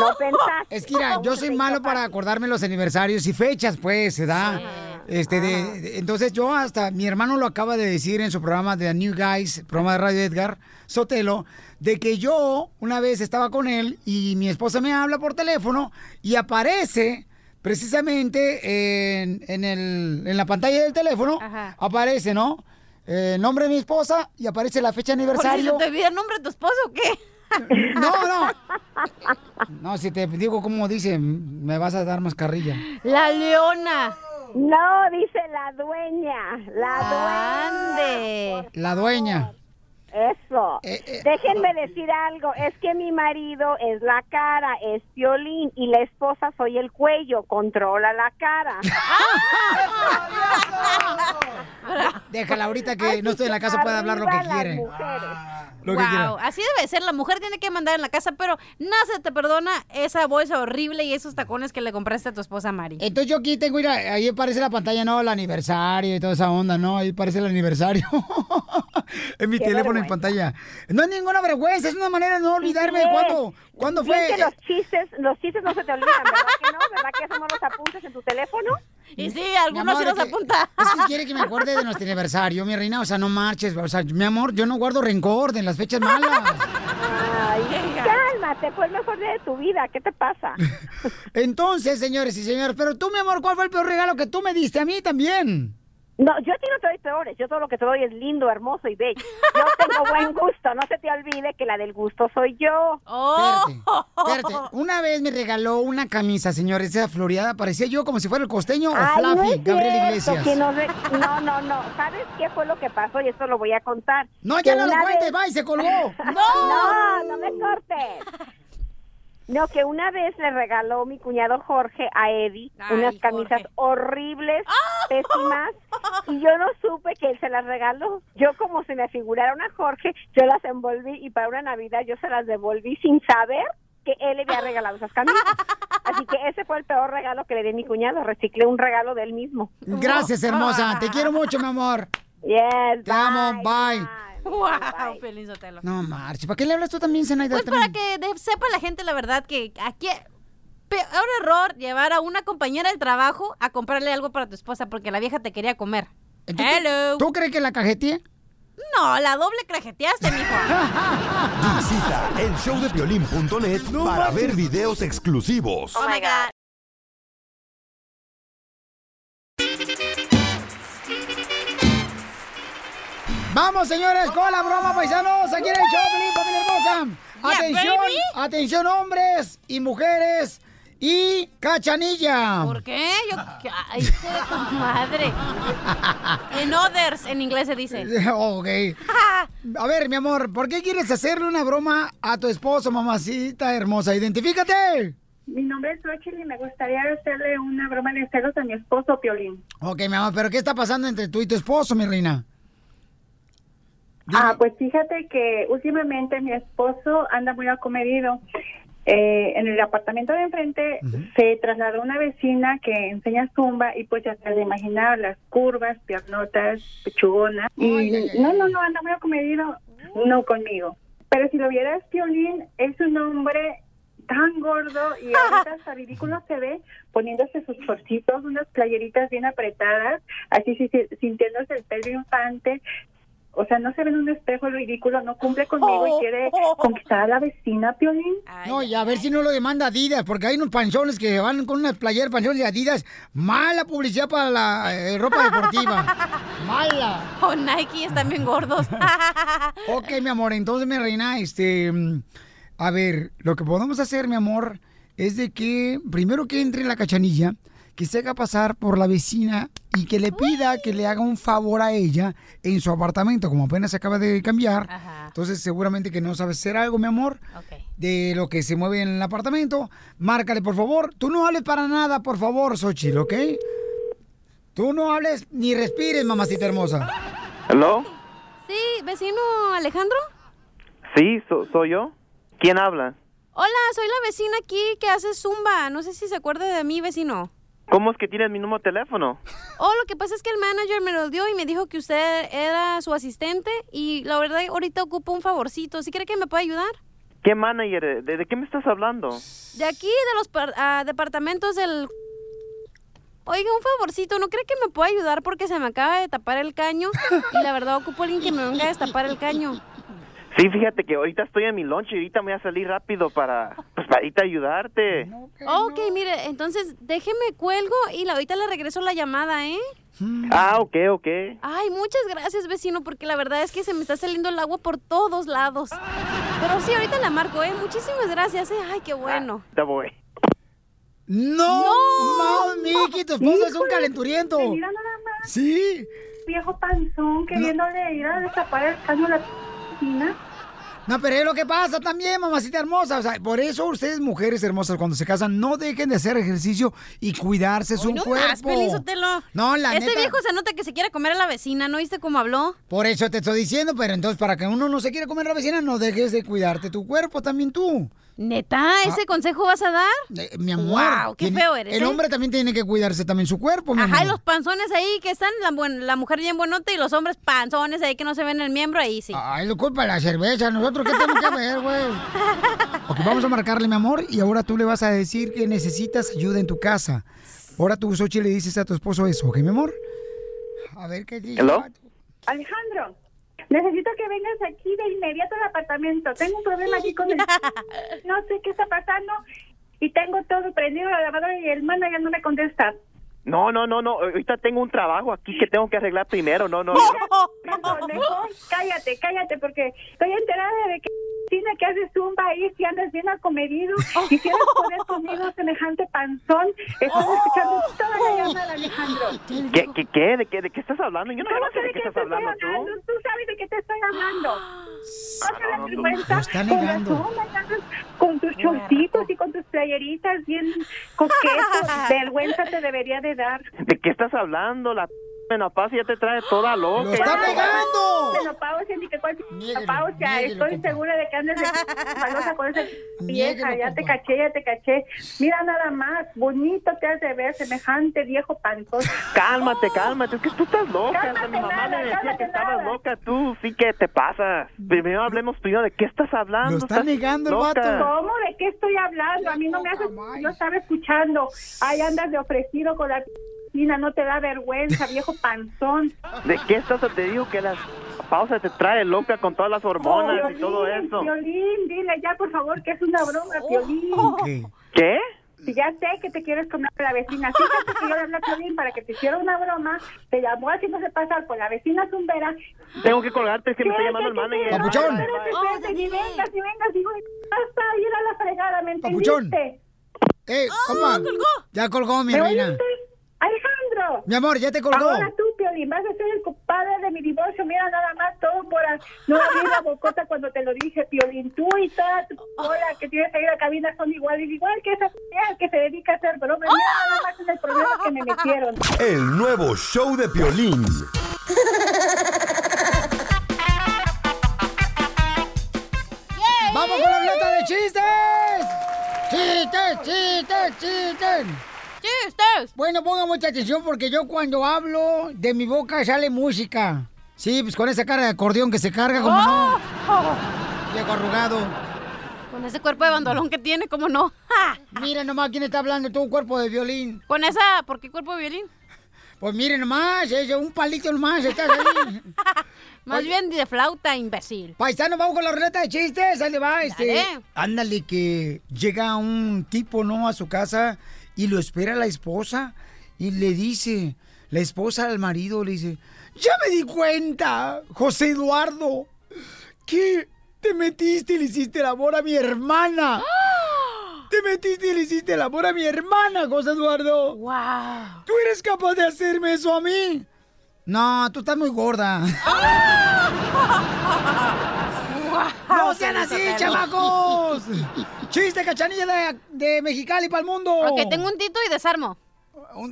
No pensaste. Es que mira, yo soy malo para acordarme los aniversarios y fechas, pues, se da. Este, de, de- entonces yo hasta, mi hermano lo acaba de decir en su programa de The New Guys, programa de Radio Edgar Sotelo, de que yo una vez estaba con él y mi esposa me habla por teléfono y aparece precisamente en, en el, en la pantalla del teléfono, Ajá. aparece, ¿no? Eh, El nombre de mi esposa y aparece la fecha de ¿Por si se aniversario. te olvida el nombre de tu esposo o qué? No, no. No, si te digo como dice, me vas a dar más carrilla. La leona. No, dice la dueña, la Ande. La dueña. Eso. Eh, Déjenme decir algo, es que mi marido es la cara, es violín y la esposa soy el cuello, controla la cara. Déjala ahorita que no estoy en la casa, puede hablar lo que quiere. Lo que así debe ser. La mujer tiene que mandar en la casa, pero nada se te perdona esa bolsa horrible y esos tacones que le compraste a tu esposa Mari. Entonces yo aquí tengo, mira, ahí aparece la pantalla, ¿no? El aniversario y toda esa onda, ¿no? Ahí aparece el aniversario. en mi Qué teléfono en pantalla. No es ninguna vergüenza, es una manera de no olvidarme de Sí, cuándo, fue. que los chistes, los chistes no se te olvidan, ¿verdad que no? ¿Verdad que eso no los apuntas en tu teléfono? Y sí, algunos sí los que- apunta. Es que quiere que me acuerde de nuestro aniversario, mi reina. O sea, no marches. O sea, mi amor, yo no guardo rencor de las fechas malas. Ay, cálmate, fue el mejor día de tu vida, ¿qué te pasa? Entonces, señores y señores, pero tú, mi amor, ¿cuál fue el peor regalo que tú me diste a mí también? No, yo a ti no te doy peores, yo todo lo que te doy es lindo, hermoso y bello. Yo tengo buen gusto, no se te olvide que la del gusto soy yo. Oh. Espérate, espérate. Una vez me regaló una camisa, señores, esa floreada. Parecía yo como si fuera el costeño o Ay, no Fluffy, es Gabriel Iglesias. que no, no, no, no. ¿Sabes qué fue lo que pasó? Y esto lo voy a contar. No, ya Que no lo cuentes, vez- va y se colgó. No, no me cortes. No, que una vez le regaló mi cuñado Jorge a Eddie Ay, unas camisas Jorge. horribles, pésimas, y yo no supe que él se las regaló. Yo como si me figuraron a Jorge, yo las envolví y para una Navidad yo se las devolví sin saber que él le había regalado esas camisas. Así que ese fue el peor regalo que le di a mi cuñado. Reciclé un regalo de él mismo. Gracias, hermosa. Te quiero mucho, mi amor. Yes, Te amo, bye. Wow, Piolín Sotelo. No marches. ¿Para qué le hablas tú también, Zenaida? Pues para que de- sepa la gente la verdad que aquí peor error llevar a una compañera del trabajo a comprarle algo para tu esposa porque la vieja te quería comer. Hello. ¿Tú crees que la cajeteé? No, la doble crajeteaste, mijo. Visita el showdepiolín.net para ver videos exclusivos. Oh my god. Vamos, señores, con la broma, paisanos. Aquí en el show, Pelín, familia hermosa. Atención, atención hombres y mujeres y cachanilla. ¿Por qué? Yo, ay, madre. En others, en inglés se dice. Ok. A ver, mi amor, ¿por qué quieres hacerle una broma a tu esposo, mamacita hermosa? Identifícate. Mi nombre es Xochitl y me gustaría hacerle una broma de celos a mi esposo, Piolín. Ok, mi amor, pero ¿qué está pasando entre tú y tu esposo, mi reina? Ah, pues fíjate que últimamente mi esposo anda muy acomedido. Eh, en el apartamento de enfrente se trasladó una vecina que enseña zumba y pues ya has de imaginar las curvas, piernotas, pechugonas. Y no, no, no, anda muy acomedido, no conmigo. Pero si lo vieras, Piolín, es un hombre tan gordo y ahorita hasta ridículo se ve poniéndose sus shortcitos, unas playeritas bien apretadas, así sí, sí, sintiéndose el pelo infante. O sea, no se ve en un espejo el ridículo, no cumple conmigo y quiere conquistar a la vecina, Piolín. No, y a ver si no lo demanda Adidas, porque hay unos panchones que van con unas playeras, panchones de Adidas. Mala publicidad para la eh, ropa deportiva. Mala. O Nike están bien gordos. Ok, mi amor, entonces, mi reina, este... A ver, lo que podemos hacer, mi amor, es de que primero que entre la cachanilla, que se haga pasar por la vecina y que le pida que le haga un favor a ella en su apartamento, como apenas se acaba de cambiar. Entonces, seguramente que no sabes hacer algo, mi amor, de lo que se mueve en el apartamento. Márcale, por favor. Tú no hables para nada, por favor, Xochitl, ¿ok? Tú no hables ni respires, mamacita hermosa. ¿Hello? Sí, vecino Alejandro. Sí, so- soy yo. ¿Quién habla? Hola, soy la vecina aquí que hace zumba. No sé si se acuerda de mí, vecino. ¿Cómo es que tienes mi número de teléfono? Oh, lo que pasa es que el manager me lo dio y me dijo que usted era su asistente y la verdad ahorita ocupo un favorcito. ¿Sí cree que me puede ayudar? ¿Qué manager? ¿De, de qué me estás hablando? De aquí, de los ah, departamentos del... Oiga, un favorcito, ¿no cree que me puede ayudar porque se me acaba de tapar el caño? Y la verdad ocupo alguien que me venga a destapar el caño. Sí, fíjate que ahorita estoy en mi lunch y ahorita me voy a salir rápido para, pues, para ahorita ayudarte. Ok, mire, entonces déjeme cuelgo y la, ahorita le regreso la llamada, ¿eh? Ah, ok, ok. Ay, muchas gracias, vecino, porque la verdad es que se me está saliendo el agua por todos lados. Pero sí, ahorita la marco, ¿eh? Muchísimas gracias, ¿eh? Ay, qué bueno. Te voy. ¡No! ¡No, Miki! Tu esposo es un calenturiento. Mira nada más. Sí. Viejo panzón queriéndole ir a destapar el caño a la vecina. No, pero es lo que pasa también, mamacita hermosa. O sea, por eso ustedes, mujeres hermosas, cuando se casan, no dejen de hacer ejercicio y cuidarse su no cuerpo. más. No, la Este neta. viejo se nota que se quiere comer a la vecina, ¿no viste cómo habló? Por eso te estoy diciendo, pero entonces para que uno no se quiera comer a la vecina, no dejes de cuidarte tu cuerpo también tú. ¿Neta? ¿Ese consejo vas a dar? Eh, mi amor. Wow, qué tiene- feo eres, El ¿eh? hombre también tiene que cuidarse también su cuerpo, mi Ajá, y los panzones ahí que están, la, la mujer bien buenota y los hombres panzones ahí que no se ven el miembro, ahí sí. Ay, lo culpa de la cerveza. ¿Nosotros qué tenemos que ver, güey? Ok, vamos a marcarle, mi amor, y ahora tú le vas a decir que necesitas ayuda en tu casa. Ahora tú, Xochi, le dices a tu esposo eso, ¿ok, mi amor? A ver qué dice. ¿Hello? Alejandro, necesito que vengas aquí de inmediato al apartamento. Tengo un problema aquí con el... No sé qué está pasando y tengo todo prendido la lavadora y el manager no me contesta. No, no, no, no. Ahorita tengo un trabajo aquí que tengo que arreglar primero. No, no. no. Mejor, mejor cállate, cállate, porque estoy enterada de que tiene que hacer zumba ahí si andas bien acomedido. Quisieras poder conmigo semejante panzón. Estás escuchando toda la llamada, Alejandro. ¿Qué, qué, qué? ¿De qué, de qué estás hablando? Yo no ¿Cómo sé de qué estás hablando tú. Tú sabes de qué te estoy hablando. No te das vergüenza. Lo está Con negando. Con tus chorcitos y con tus playeritas bien coquetos. Vergüenza te debería de dar. ¿De qué estás hablando? La menopausia ya te trae toda loca. ¡Lo está negando! Menopausia, ni que cuál menopausia. Estoy compa. segura de que andas de malosa con esa vieja. Ya te caché, ya te caché. Mira nada más, bonito te has de ver, semejante viejo panzón. Cálmate, cálmate. Es que tú estás loca. Cálmate Mi mamá nada, me decía cálmate que estabas nada. loca. Tú sí que te pasa. Primero hablemos primero de qué estás hablando. Lo está Estás negando el loca. vato. ¿Cómo? ¿De qué estoy hablando? A mí no me haces... Yo estaba escuchando. Ahí andas de ofrecido con la piscina. No te da vergüenza, viejo panzón. ¿De qué estás? Te digo que la pausa te trae loca con todas las hormonas y todo Piolín, eso. Piolín, dile ya, por favor, que es una broma, Piolín. ¿Qué? Si ya sé que te quieres comer a la vecina, fíjate que yo le hablé a Piolín para que te hiciera una broma, te llamó haciéndose pasar por la vecina zumbera. Tengo que colgarte, es que me está llamando el manager. Papuchón. Espérate, espérate, ni vengas, ni vengas, digo, basta, ir a la fregada, ¿me Papuchón. entendiste? Eh, compa. Ya colgó, mi ¿Me reina. oíste? Alejandro. Mi amor, ya te colgó. Ahora tú, Piolín, vas a ser el compadre de mi divorcio. Mira nada más todo por a- no abrir la bocota cuando te lo dije, Piolín. Tú y toda tu que tienes ahí en la cabina son iguales, igual que esa que se dedica a hacer bromas. Mira nada más en el problema que me metieron. El nuevo show de Piolín. ¡Vamos con la ruleta de chistes! ¡Chistes, chistes, chistes! Bueno, pongan mucha atención porque yo cuando hablo, de mi boca sale música. Sí, pues con esa cara de acordeón que se carga como no. Viejo arrugado. Con ese cuerpo de bandolón que tiene, ¿cómo no? Mira nomás quién está hablando, tú, cuerpo de violín. Con esa, ¿por qué cuerpo de violín? Pues miren nomás, es un palito nomás, estás ahí. Más bien de flauta, imbécil. Paisano, vamos con la ruleta de chistes, ahí le va, este. Dale. Ándale, que llega un tipo, ¿no? A su casa y lo espera la esposa y le dice, la esposa al marido le dice, ya me di cuenta, José Eduardo, que te metiste y le hiciste el amor a mi hermana. Te metiste y le hiciste el amor a mi hermana, José Eduardo. ¡Wow! ¿Tú eres capaz de hacerme eso a mí? No, tú estás muy gorda. ¡No sean así, chamacos! ¡Chiste, cachanilla de, de Mexicali para el mundo! Ok, tengo un Tito y desarmo.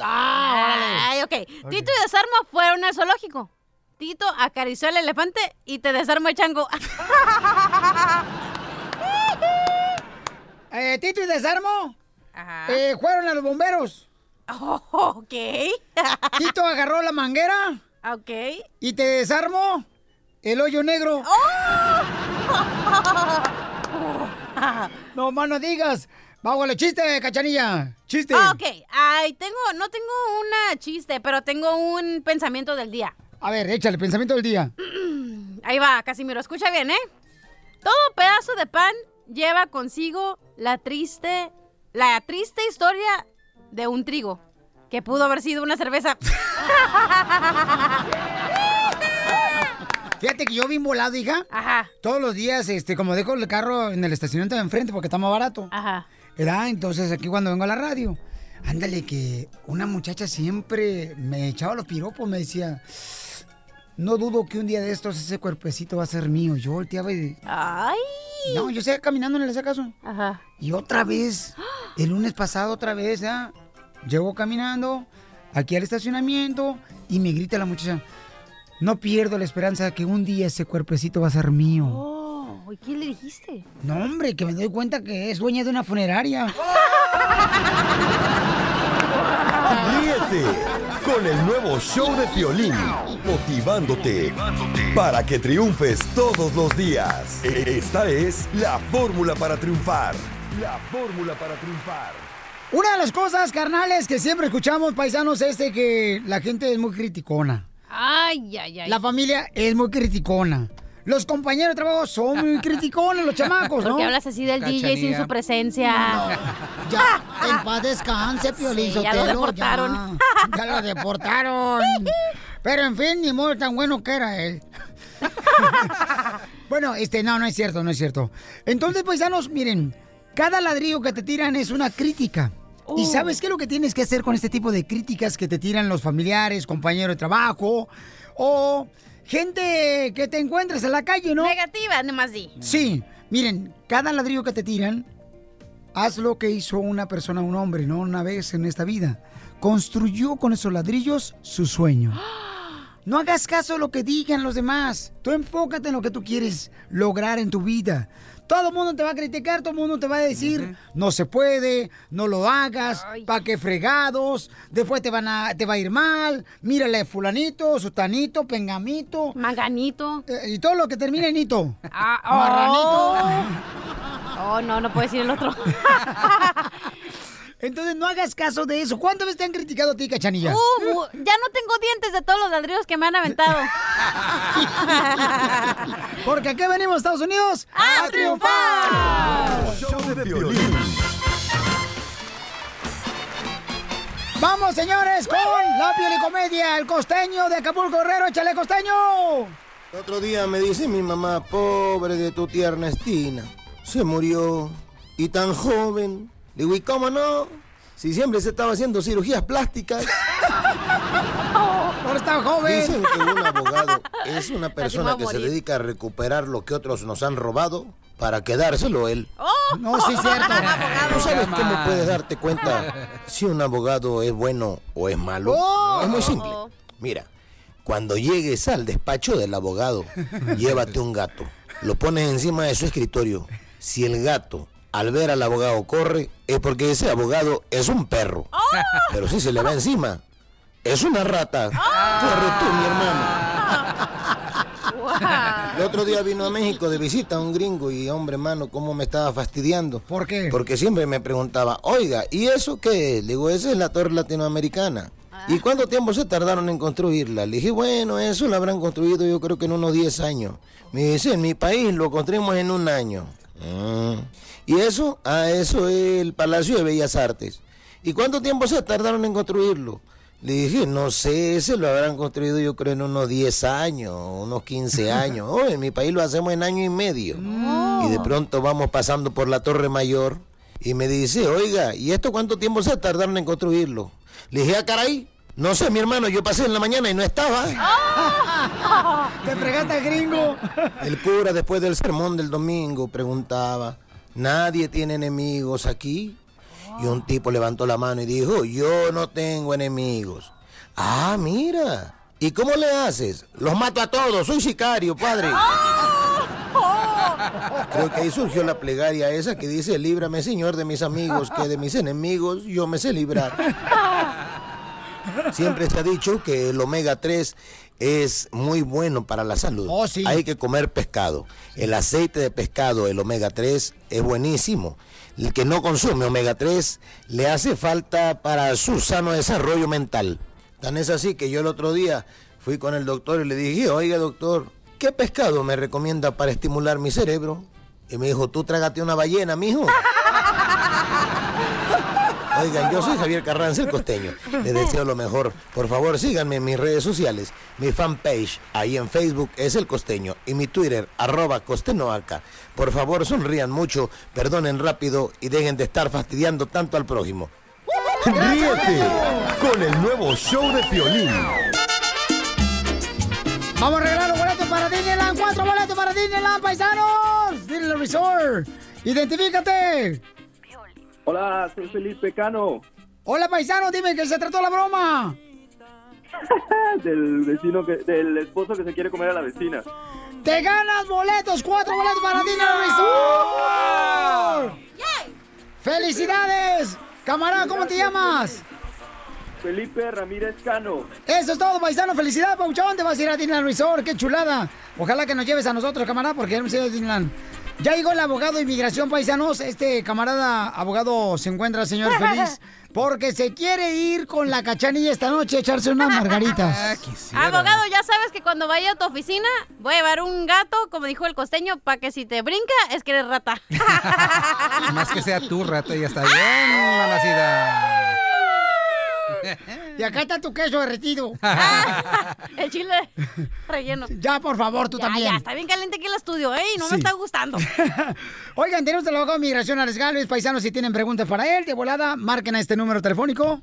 ¡Ah! Ay, ok. Tito y desarmo fueron al zoológico. Tito acarició al elefante y te desarmó el chango. Eh, Tito y Desarmo Ajá. eh, fueron a los bomberos. ok. Tito agarró la manguera Ok. y te desarmó el hoyo negro. No más no digas. Vamos, el chiste, cachanilla. Chiste. Ah, ok. Ay, tengo, no tengo una chiste, pero tengo un pensamiento del día. A ver, échale, pensamiento del día. Ahí va, Casimiro, escucha bien, ¿eh? Todo pedazo de pan lleva consigo la triste, la triste historia de un trigo, que pudo haber sido una cerveza. Fíjate que yo bien volado, hija. Ajá. Todos los días, este, como dejo el carro en el estacionamiento de enfrente porque está más barato. Ajá. ¿Verdad? Entonces aquí cuando vengo a la radio, ándale que una muchacha siempre me echaba los piropos, me decía, no dudo que un día de estos ese cuerpecito va a ser mío. Yo volteaba y... Ay. No, yo seguía caminando en el caso. Ajá. Y otra vez, el lunes pasado otra vez, ¿ya? Llego caminando aquí al estacionamiento y me grita la muchacha, no pierdo la esperanza de que un día ese cuerpecito va a ser mío. Oh, ¿y qué le dijiste? No, hombre, que me doy cuenta que es dueña de una funeraria. Ríete con el nuevo show de Piolín, motivándote para que triunfes todos los días. Esta es la fórmula para triunfar. La fórmula para triunfar. Una de las cosas, carnales, que siempre escuchamos, paisanos, es de que la gente es muy criticona. Ay, ay, ay. La familia es muy criticona. Los compañeros de trabajo son muy criticones, los chamacos, ¿no? ¿Por qué hablas así del DJ sin su presencia? Ya, en paz descanse, Piolín Sí, ya lo deportaron. Ya, ya lo deportaron. Pero en fin, ni modo tan bueno que era él. bueno, este, no, no es cierto, no es cierto. Entonces, paisanos, miren, cada ladrillo que te tiran es una crítica. ¿Y Oh. sabes qué es lo que tienes que hacer con este tipo de críticas que te tiran los familiares, compañeros de trabajo o gente que te encuentres en la calle, no? Negativa, nomás di. Sí, miren, cada ladrillo que te tiran, haz lo que hizo una persona, un hombre, ¿no? Una vez en esta vida. Construyó con esos ladrillos su sueño. No hagas caso de lo que digan los demás. Tú enfócate en lo que tú quieres lograr en tu vida. Todo el mundo te va a criticar, todo el mundo te va a decir, no se puede, no lo hagas, pa' qué fregados, después te van a, te va a ir mal, mírale fulanito, sutanito, pengamito. Manganito. y todo lo que termine en hito. Ah, oh. Oh, no, no puedo decir el otro. Entonces no hagas caso de eso. ¿Cuántas veces te han criticado a ti, cachanilla? Uh, ya no tengo dientes de todos los ladrillos que me han aventado. Porque aquí venimos, Estados Unidos, ¡A triunfar! Show de Piolín. Vamos, señores, con la comedia, el costeño de Acapulco Guerrero, échale costeño. El otro día me dice mi mamá, pobre de tu tía Ernestina, se murió y tan joven. Digo, ¿y cómo no? Si siempre se estaba haciendo cirugías plásticas. Por estar joven. Dicen que un abogado es una persona que se dedica a recuperar lo que otros nos han robado para quedárselo él. No, sí, es cierto. ¿Tú sabes cómo puedes darte cuenta si un abogado es bueno o es malo? Oh. Es muy simple. Mira, cuando llegues al despacho del abogado, llévate un gato, lo pones encima de su escritorio. Si el gato al ver al abogado corre, es porque ese abogado es un perro. Pero si se le va encima, es una rata. Corre tú, mi hermano. El otro día vino a México de visita un gringo y hombre mano, cómo me estaba fastidiando. ¿Por qué? Porque siempre me preguntaba, oiga, ¿y eso qué es? Le digo, esa es la torre latinoamericana. ¿Y cuánto tiempo se tardaron en construirla? Le dije, bueno, eso la habrán construido yo creo que en unos 10 años. Me dice, en mi país lo construimos en un año. Mm. ¿Y eso? Ah, eso es el Palacio de Bellas Artes. ¿Y cuánto tiempo se tardaron en construirlo? Le dije, no sé, ese lo habrán construido yo creo en unos 10 años, unos 15 años. Oh, en mi país lo hacemos en año y medio. Y de pronto vamos pasando por la Torre Mayor y me dice, oiga, ¿y esto cuánto tiempo se tardaron en construirlo? Le dije, ah, caray, no sé, mi hermano, yo pasé en la mañana y no estaba. Te fregaste gringo. El cura después del sermón del domingo preguntaba, ¿nadie tiene enemigos aquí? Y un tipo levantó la mano y dijo, yo no tengo enemigos. Ah, mira. ¿Y cómo le haces? Los mato a todos, soy sicario, padre. Creo que ahí surgió la plegaria esa que dice, líbrame Señor de mis amigos, que de mis enemigos yo me sé librar. Siempre se ha dicho que el omega 3 es muy bueno para la salud. Hay que comer pescado. El aceite de pescado, el omega 3, es buenísimo. El que no consume omega 3 le hace falta para su sano desarrollo mental. Tan es así que yo el otro día fui con el doctor y le dije, oiga doctor, ¿qué pescado me recomienda para estimular mi cerebro? Y me dijo, tú trágate una ballena, mijo. Oigan, yo soy Javier Carranza, el costeño. Les deseo lo mejor. Por favor, síganme en mis redes sociales. Mi fanpage ahí en Facebook es El Costeño y mi Twitter, arroba costenoaca. Por favor, sonrían mucho, perdonen rápido y dejen de estar fastidiando tanto al prójimo. Ríete con el nuevo show de Piolín. Vamos a regalar los boletos para Disneyland. Cuatro boletos para Disneyland, paisanos. Disneyland Resort. Identifícate. Hola, soy Felipe Cano, Hola, paisano. Dime que se trató la broma. del vecino que, del esposo que se quiere comer a la vecina. Te ganas boletos. Cuatro boletos para Disneyland Resort. ¡Felicidades! Camarada, ¿cómo te llamas? Felipe Ramírez Cano. Eso es todo, paisano. Felicidades, Pauchón. Te vas a ir a Disneyland Resort. Qué chulada. Ojalá que nos lleves a nosotros, camarada, porque ya hemos ido a Disneyland. Ya llegó el abogado de inmigración, paisanos. Este camarada abogado se encuentra, señor feliz, porque se quiere ir con la cachanilla esta noche a echarse unas margaritas. Abogado, ya sabes que cuando vaya a tu oficina voy a llevar un gato, como dijo el costeño, para que si te brinca es que eres rata. Más que sea tu rata, ya está bien, mamacita. Y acá está tu queso derretido. el chile relleno. Ya, por favor, tú Ya, también. Ya, está bien caliente aquí el estudio, ¿eh? No Sí. me está gustando. Oigan, tenemos al abogado de migración, Alex Galvez. Paisanos, si tienen preguntas para él, de volada, marquen a este número telefónico.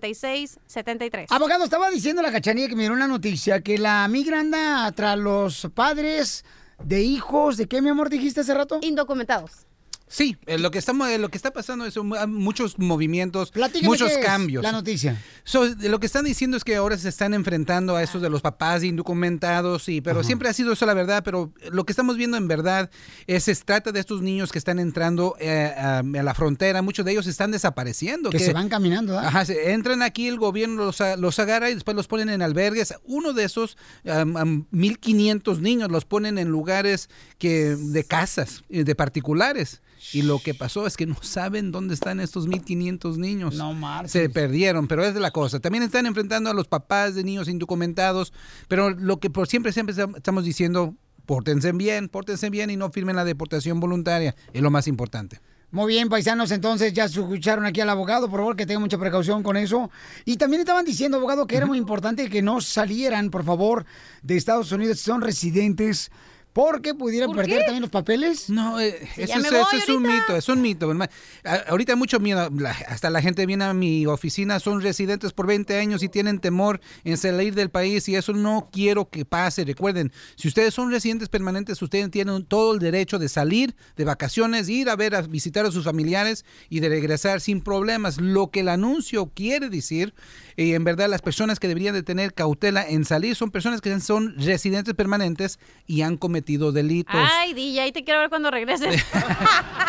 855-570-5673. Abogado, estaba diciendo la cachanilla que me dio una noticia que la migra anda tras los padres de hijos. ¿De qué, mi amor, dijiste hace rato? Indocumentados. Sí, eh, lo que estamos, eh, lo que está pasando es un- hay muchos movimientos, Platícame muchos qué es cambios. La noticia. So, lo que están diciendo es que ahora se están enfrentando a esos de los papás indocumentados, y, pero siempre ha sido eso la verdad, pero lo que estamos viendo en verdad es se trata de estos niños que están entrando eh, a, a la frontera, muchos de ellos están desapareciendo. Que se van caminando, ¿ah? Ajá, entran aquí, el gobierno los, los agarra y después los ponen en albergues. Uno de esos, am, am, 1.500 niños, los ponen en lugares que de casas, eh, de particulares. Y lo que pasó es que no saben dónde están estos 1.500 niños. No marches. Se perdieron, pero es de la cosa. También están enfrentando a los papás de niños indocumentados, pero lo que por siempre, siempre estamos diciendo, pórtense bien, pórtense bien y no firmen la deportación voluntaria. Es lo más importante. Muy bien, paisanos, entonces ya escucharon aquí al abogado, por favor, que tengan mucha precaución con eso. Y también estaban diciendo, abogado, que era muy importante que no salieran, por favor, de Estados Unidos si son residentes, porque pudieran ¿Por perder qué? también los papeles. No, eh, eso, es, eso un mito, es un mito. hermano. A- Ahorita hay mucho miedo. La- hasta la gente viene a mi oficina, son residentes por 20 años y tienen temor en salir del país y eso no quiero que pase. Recuerden, si ustedes son residentes permanentes, ustedes tienen todo el derecho de salir de vacaciones, ir a ver, a visitar a sus familiares y de regresar sin problemas. Lo que el anuncio quiere decir, y en verdad las personas que deberían de tener cautela en salir son personas que son residentes permanentes y han cometido delitos. Ay, DJ, ahí te quiero ver cuando regreses.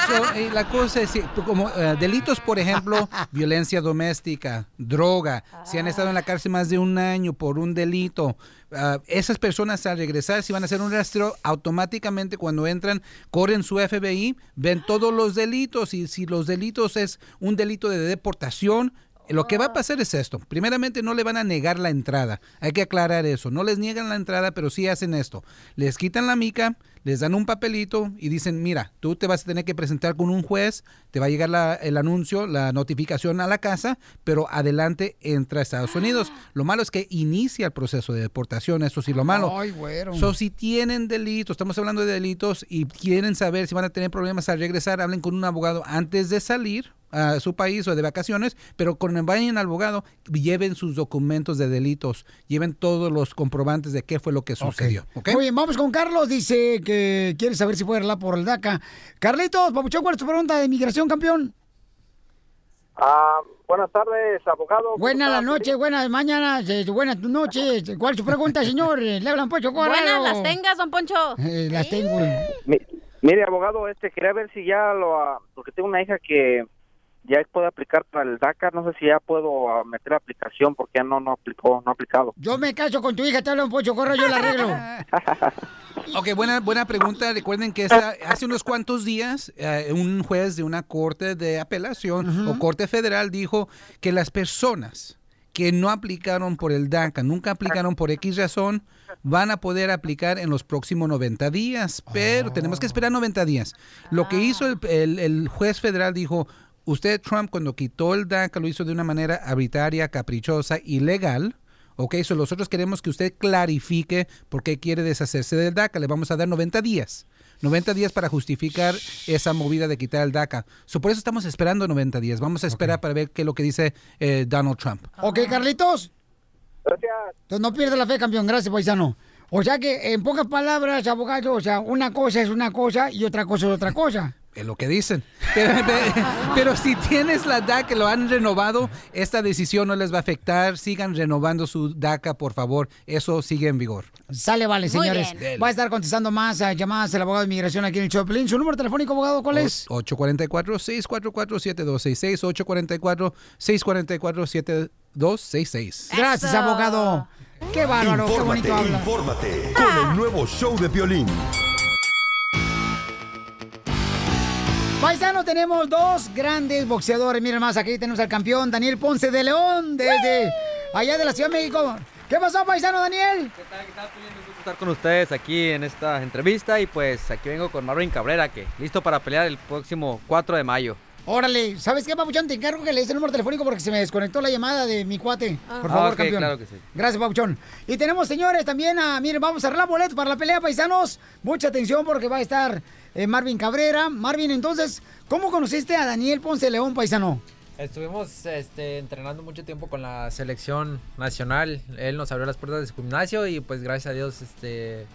So, eh, la cosa es, como eh, delitos, por ejemplo, violencia doméstica, droga, si han estado en la cárcel más de un año por un delito, ah, esas personas al regresar, si van a hacer un rastreo, automáticamente cuando entran, corren su FBI, ven todos los delitos y si los delitos es un delito de deportación, lo que va a pasar es esto. Primeramente, no le van a negar la entrada. Hay que aclarar eso. No les niegan la entrada, pero sí hacen esto. Les quitan la mica, les dan un papelito y dicen, mira, tú te vas a tener que presentar con un juez, te va a llegar la- el anuncio, la notificación a la casa, pero adelante entra a Estados Unidos. Lo malo es que inicia el proceso de deportación, eso sí lo malo. Ay, güero. So, si tienen delitos, estamos hablando de delitos y quieren saber si van a tener problemas al regresar, hablen con un abogado antes de salir a su país o de vacaciones, pero cuando vayan al abogado, lleven sus documentos de delitos, lleven todos los comprobantes de qué fue lo que sucedió. Muy bien, vamos con Carlos. Dice que quiere saber si puede arreglar por el DACA. Carlitos, Papuchón, ¿cuál es tu pregunta de inmigración, campeón? Ah, buenas tardes, abogado. Buenas la noche, buenas mañanas, eh, buenas noches. ¿Cuál es tu pregunta, señor? Eh, Le hablan Pocho Corrado. Buenas las tengas, don Poncho. Eh, las tengo. Mi- mire, abogado, este quería ver si ya lo, ah, porque tengo una hija que ya puede aplicar para el DACA, no sé si ya puedo ah, meter la aplicación porque ya no no aplicó, no ha aplicado. Yo me caso con tu hija, te hablan Pocho Corrado, yo la arreglo. Ok, buena, buena pregunta. Recuerden que esta- hace unos cuantos días eh, un juez de una corte de apelación o corte federal dijo que las personas que no aplicaron por el DACA, nunca aplicaron por X razón, van a poder aplicar en los próximos 90 días, pero tenemos que esperar 90 días. Lo que hizo el, el- el juez federal dijo, usted Trump cuando quitó el DACA lo hizo de una manera arbitraria, caprichosa, ilegal. Ok, so nosotros queremos que usted clarifique por qué quiere deshacerse del DACA. Le vamos a dar 90 días. 90 días para justificar esa movida de quitar el DACA. So, por eso estamos esperando 90 días. Vamos a esperar para ver qué es lo que dice eh, Donald Trump. Ok, Carlitos. Gracias. Entonces no pierdas la fe, campeón. Gracias, paisano. O sea que, en pocas palabras, abogado, o sea, una cosa es una cosa y otra cosa es otra cosa. Es lo que dicen. Pero, si tienes la DACA, lo han renovado, esta decisión no les va a afectar. Sigan renovando su DACA, por favor. Eso sigue en vigor. Sale, vale, señores. Va a estar contestando más a llamadas del abogado de inmigración aquí en el Choplin. ¿Su número telefónico, abogado, cuál es? 844-644-7266. 844-644-7266. Gracias, abogado. Qué bárbaro, qué Infórmate, bonito habla. infórmate con el nuevo show de Piolín. Paisano, tenemos dos grandes boxeadores. Miren más, aquí tenemos al campeón Daniel Ponce de León desde allá de la Ciudad de México. ¿Qué pasó, paisano Daniel? estar con ustedes aquí en esta entrevista y pues aquí vengo con Marvin Cabrera que listo para pelear el próximo 4 de mayo. Órale, ¿sabes qué, papuchón? Te encargo que le des el número telefónico porque se me desconectó la llamada de mi cuate. Por Ah, favor, ok, campeón. claro que sí. Gracias, papuchón. Y tenemos, señores, también a, miren, vamos a arreglar boletos para la pelea, paisanos. Mucha atención porque va a estar eh, Marvin Cabrera. Marvin, entonces, ¿cómo conociste a Daniel Ponce León, paisano? Estuvimos este, entrenando mucho tiempo con la selección nacional. Él nos abrió las puertas de su gimnasio y pues gracias a Dios este,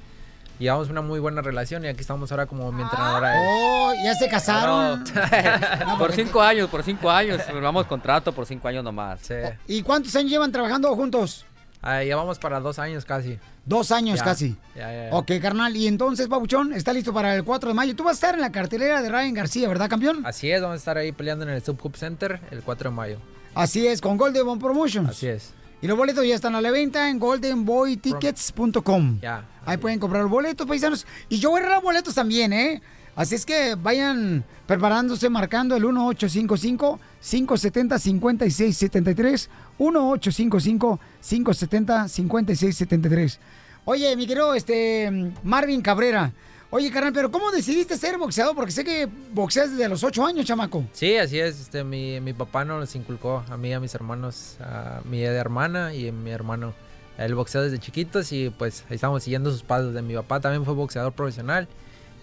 llevamos una muy buena relación y aquí estamos ahora como mi entrenadora. Oh, ya se casaron. por cinco años, por cinco años, firmamos contrato por cinco años nomás. ¿Y cuántos años llevan trabajando juntos? Ah, llevamos para dos años casi. Dos años Ya, casi. ya, ya. Ok, carnal. Y entonces, Pabuchón, está listo para el 4 de mayo. Tú vas a estar en la cartelera de Ryan García, ¿verdad, campeón? Así es, vamos a estar ahí peleando en el Subcup Center el 4 de mayo. Así es, con Golden Boy Promotions. Así es. Y los boletos ya están a la venta en goldenboytickets.com. Ya. Ahí pueden comprar los boletos, paisanos. Y yo voy a regalar boletos también, ¿eh? Así es que vayan preparándose marcando el 1855-570-5673. 1855-570-5673. Oye, mi querido este, Marvin Cabrera. Oye, carnal, pero ¿cómo decidiste ser boxeador? Porque sé que boxeas desde los ocho años, chamaco. Sí, así es. Este, mi, mi papá nos inculcó a mí a mis hermanos, a mi hermana y a mi hermano. Él boxea desde chiquitos y pues ahí estamos siguiendo sus pasos. De mi papá también fue boxeador profesional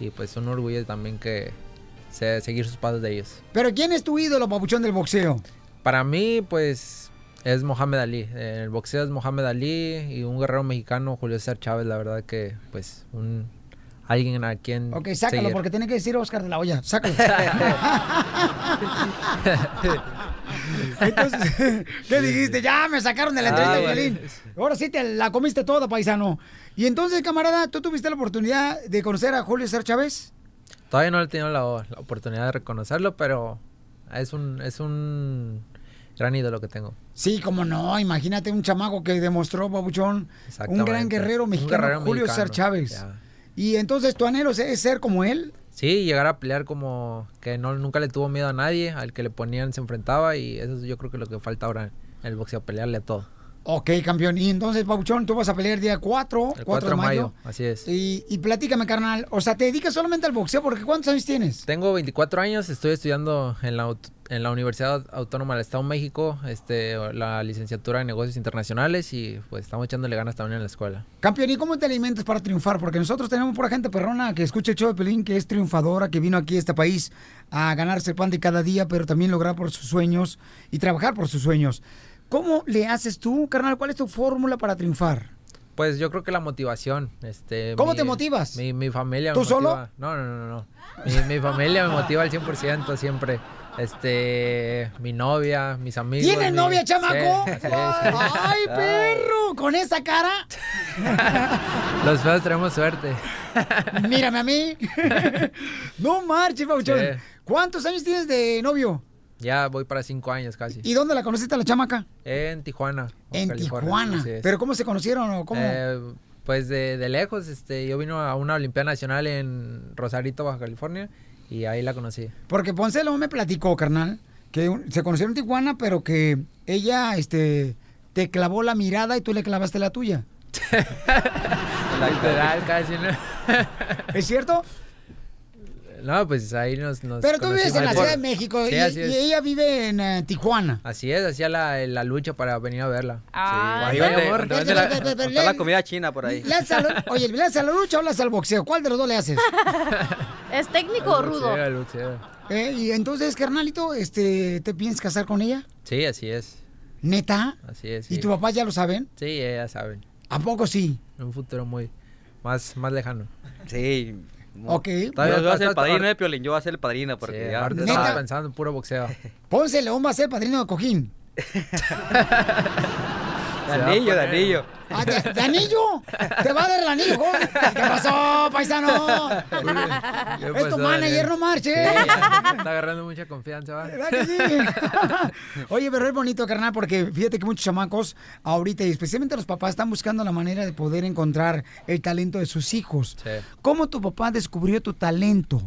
y pues un orgullo también que se- seguir sus pasos de ellos. Pero ¿quién es tu ídolo, papuchón, del boxeo? Para mí, pues, es Mohamed Ali. Eh, El boxeo es Mohamed Ali y un guerrero mexicano, Julio César Chávez. La verdad que, pues, un alguien a quien Ok, sácalo, seguir. porque tiene que decir Oscar de la olla. Sácalo. Entonces, ¿qué dijiste? Ya me sacaron de la entrevista, Ah. Piolín. Ahora sí te la comiste toda, paisano. Y entonces, camarada, ¿tú tuviste la oportunidad de conocer a Julio César Chávez? Todavía no he tenido la, la oportunidad de reconocerlo, pero es un, es un gran ídolo que tengo. Sí, como no, imagínate un chamaco que demostró, papuchón, un gran guerrero mexicano, guerrero Julio César mexicano, Chávez. ya. Y entonces, ¿tu anhelo es ser como él? Sí, llegar a pelear como que no, nunca le tuvo miedo a nadie, al que le ponían se enfrentaba y eso es yo creo que lo que falta ahora en el boxeo, pelearle a todo. Ok, campeón. Y entonces, Pabuchón, tú vas a pelear día 4, El 4 de mayo. así es. Y, y platícame, carnal. O sea, ¿te dedicas solamente al boxeo? Porque ¿cuántos años tienes? Tengo 24 años, estoy estudiando en la, en la Universidad Autónoma del Estado de México, este, la licenciatura en negocios internacionales y pues estamos echándole ganas también en la escuela. Campeón, ¿y cómo te alimentas para triunfar? Porque nosotros tenemos pura gente perrona que escucha el show de Pelín, que es triunfadora, que vino aquí a este país a ganarse el pan de cada día, pero también lograr por sus sueños y trabajar por sus sueños. ¿Cómo le haces tú, carnal? ¿Cuál es tu fórmula para triunfar? Pues yo creo que la motivación. Este, ¿Cómo mi- te motivas? Mi, mi familia ¿Tú me solo? motiva. No, no, no, no. Mi, mi familia me motiva al 100% siempre. Este, mi novia, mis amigos. ¿Tienes mi- novia, chamaco? Sí, sí, sí. ¡Ay, perro! ¿Con esa cara? Los feos tenemos suerte. Mírame a mí. no marches, Pauchón. ¿Cuántos años tienes de novio? Ya voy para cinco años casi. ¿Y dónde la conociste a la chamaca? En Tijuana. En California, Tijuana. ¿Pero cómo se conocieron o cómo? Eh, pues de, de lejos, este, yo vino a una Olimpiada Nacional en Rosarito, Baja California, y ahí la conocí. Porque Ponce luego me platicó, carnal, que un- se conocieron en Tijuana, pero que ella este, te clavó la mirada y tú le clavaste la tuya. Literal, casi, ¿no? ¿Es cierto? No, pues ahí nos, nos Pero tú vives en la Ciudad de México Sí, y, y ella vive en eh, Tijuana. Así es, hacía la, la lucha para venir a verla. Ah, Sí. Ahí amor. vende la, Pero, pero, pero, está la le- comida china por ahí. ¿Le haces a la- oye, ¿le haces a la lucha o le haces al boxeo? ¿Cuál de los dos le haces? ¿Es técnico o rudo? Boxeo, el boxeo. Eh, y entonces, carnalito, este, ¿te piensas casar con ella? Sí, así es. ¿Neta? Así es. ¿Y sí. tu papá ya lo saben? Sí, ya saben. ¿A poco sí? En un futuro muy más, más lejano. Sí. Ok. Yo, Todavía yo voy a ser el padrino de Piolín, yo voy a ser el padrino porque Sí, ya... ahorita estamos pensando en puro boxeo. Ponce León va a ser padrino de cojín. De anillo, de anillo. Ah, ¿de, de anillo? ¿Te va a dar el anillo, joven? ¿Qué pasó, paisano? ¿Qué Es tu pasó, manager, Daniel? no. Sí, ya, está agarrando mucha confianza, ¿va? ¿Verdad que sí? Oye, pero es bonito, carnal, porque fíjate que muchos chamacos ahorita, y especialmente los papás, están buscando la manera de poder encontrar el talento de sus hijos. Sí. ¿Cómo tu papá descubrió tu talento?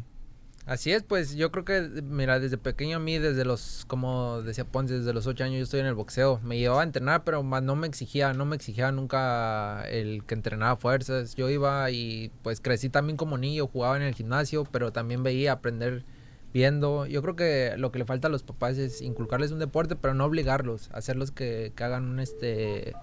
Así es, pues yo creo que, mira, desde pequeño a mí, desde los, como decía Ponce, desde los ocho años yo estoy en el boxeo. Me llevaba a entrenar, pero más no me exigía, no me exigía nunca el que entrenaba fuerzas. Yo iba y pues crecí también como niño, jugaba en el gimnasio, pero también veía, aprender viendo. Yo creo que lo que le falta a los papás es inculcarles un deporte, pero no obligarlos, hacerlos que, que hagan un, este,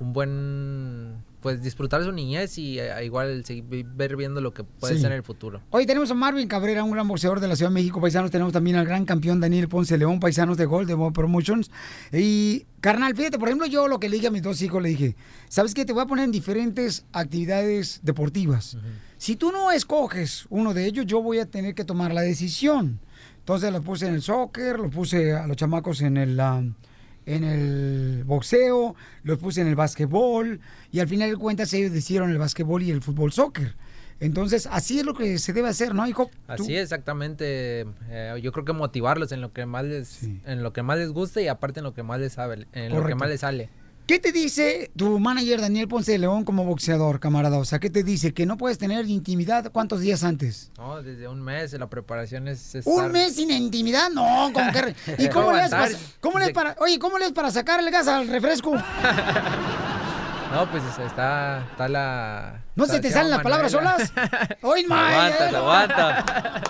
un buen, pues disfrutar su niñez y eh, igual seguir, ver viendo lo que puede Sí. ser en el futuro. Hoy tenemos a Marvin Cabrera, un gran boxeador de la Ciudad de México, paisanos. Tenemos también al gran campeón Daniel Ponce León, paisanos de Gol, de Promotions. Y, carnal, fíjate, por ejemplo, yo lo que le dije a mis dos hijos, le dije, ¿sabes qué? Te voy a poner en diferentes actividades deportivas. Si tú no escoges uno de ellos, yo voy a tener que tomar la decisión. Entonces lo puse en el soccer, lo puse a los chamacos en el... um, en el boxeo, los puse en el básquetbol y al final de cuentas ellos decidieron el básquetbol y el fútbol soccer. Entonces, así es lo que se debe hacer, ¿no, hijo? Así exactamente. eh, yo creo que motivarlos en lo que más les, en lo que más les gusta y aparte en lo que más les sabe, en lo que más les sale. ¿Qué te dice tu manager Daniel Ponce de León como boxeador, camarada? O sea, ¿qué te dice? Que no puedes tener intimidad cuántos días antes. No, desde un mes la preparación es ¿Un estar- mes sin intimidad? No, ¿con qué? re- ¿Y cómo le para, para, oye, cómo le para sacar el gas al refresco? No, pues está, está la... ¿No se te salen las palabras solas? ¡Hoy Aguanta, aguanta.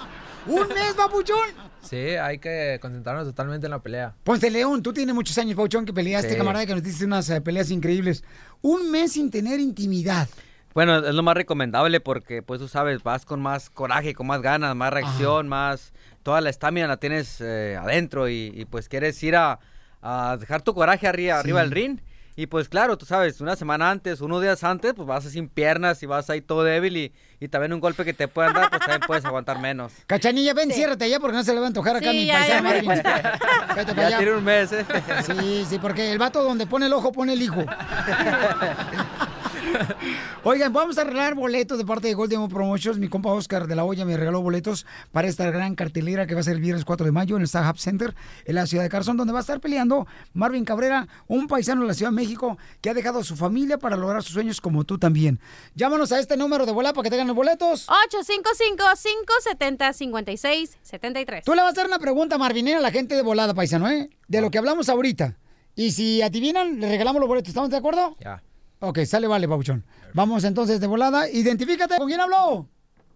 ¡Un mes, papuchón! Sí, hay que concentrarnos totalmente en la pelea. Ponce León, tú tienes muchos años, Papuchón, que peleaste, Sí. camarada, que nos diste unas eh, peleas increíbles. Un mes sin tener intimidad. Bueno, es lo más recomendable porque, pues tú sabes, vas con más coraje, con más ganas, más reacción, más... Toda la estamina la tienes eh, adentro y, y, pues quieres ir a, a dejar tu coraje arriba, arriba del ring. Y pues claro, tú sabes, una semana antes, unos días antes, pues vas sin piernas y vas ahí todo débil y, y también un golpe que te puedan dar, pues también puedes aguantar menos. Cachanilla, ven, ciérrate allá porque no se le va a antojar acá Sí, mi ya, paisano ya, Marvin. ya. Ya tiene un mes, ¿eh? Sí, sí, porque el vato donde pone el ojo pone el hijo. Oigan, vamos a arreglar boletos de parte de Golden Promotions. Mi compa Oscar de la Hoya me regaló boletos para esta gran cartelera que va a ser el viernes 4 de mayo en el Starhub Center en la ciudad de Carson, donde va a estar peleando Marvin Cabrera, un paisano de la Ciudad de México que ha dejado a su familia para lograr sus sueños como tú también. Llámanos a este número de bola para que te ganen los boletos. 855-570-5673. Tú le vas a hacer una pregunta marvinera a la gente de volada, paisano, ¿eh? De lo que hablamos ahorita. Y si adivinan, le regalamos los boletos. ¿Estamos de acuerdo? Ya. Ok, sale, vale, Pabuchón. Vamos entonces de volada. Identifícate. ¿Con quién habló?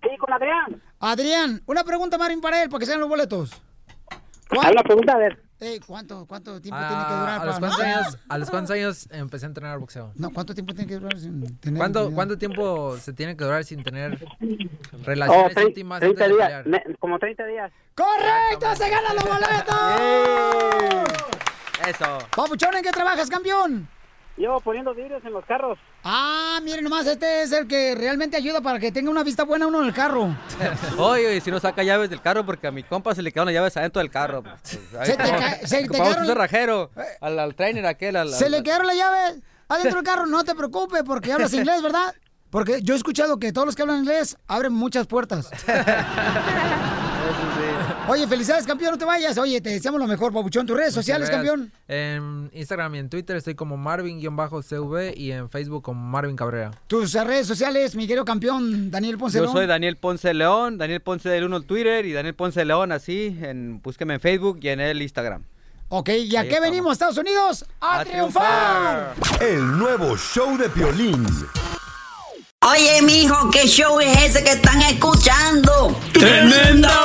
Sí, con Adrián. Adrián, una pregunta, Marín, para él, para que sean los boletos. Ah, una pregunta, a ver. ¿cuánto, ¿Cuánto tiempo Ah, tiene que durar? ¿a, los cuántos años, ¿A los cuántos años empecé a entrenar boxeo? No, ¿cuánto tiempo tiene que durar sin tener ¿Cuánto? ¿Cuánto tiempo se tiene que durar sin tener Oh, relaciones íntimas 30 antes de días, pelear? me- como 30 días. ¡Correcto! ¡Se ganan los boletos! Eso. Papuchón, ¿en qué trabajas, campeón? Llevo poniendo vidrios en los carros. Ah, miren nomás, este es el que realmente ayuda para que tenga una vista buena uno en el carro. Oye, si no saca llaves del carro porque a mi compa se le quedaron las llaves adentro del carro. pues, pues, ahí Se te ca- se te quedaron- un cerrajero al, al trainer aquel. Al, Se le quedaron las llaves adentro del carro. No te preocupes porque hablas inglés, ¿verdad? Porque yo he escuchado que todos los que hablan inglés abren muchas puertas. Oye, felicidades, campeón, no te vayas. Oye, te deseamos lo mejor, Pabuchón. Tus redes Muchas sociales, gracias. campeón. En Instagram y en Twitter estoy como Marvin-CV y en Facebook como Marvin Cabrera. Tus redes sociales, mi querido campeón, Daniel Ponce Yo León. soy Daniel Ponce León, Daniel Ponce del 1 en Twitter y Daniel Ponce León así, en, búsqueme en Facebook y en el Instagram. Ok, ¿y a Ahí qué estamos. venimos, Estados Unidos? ¡A, A triunfar! El nuevo show de Piolín. Oye, mijo, ¿qué show es ese que están escuchando? ¡Tremenda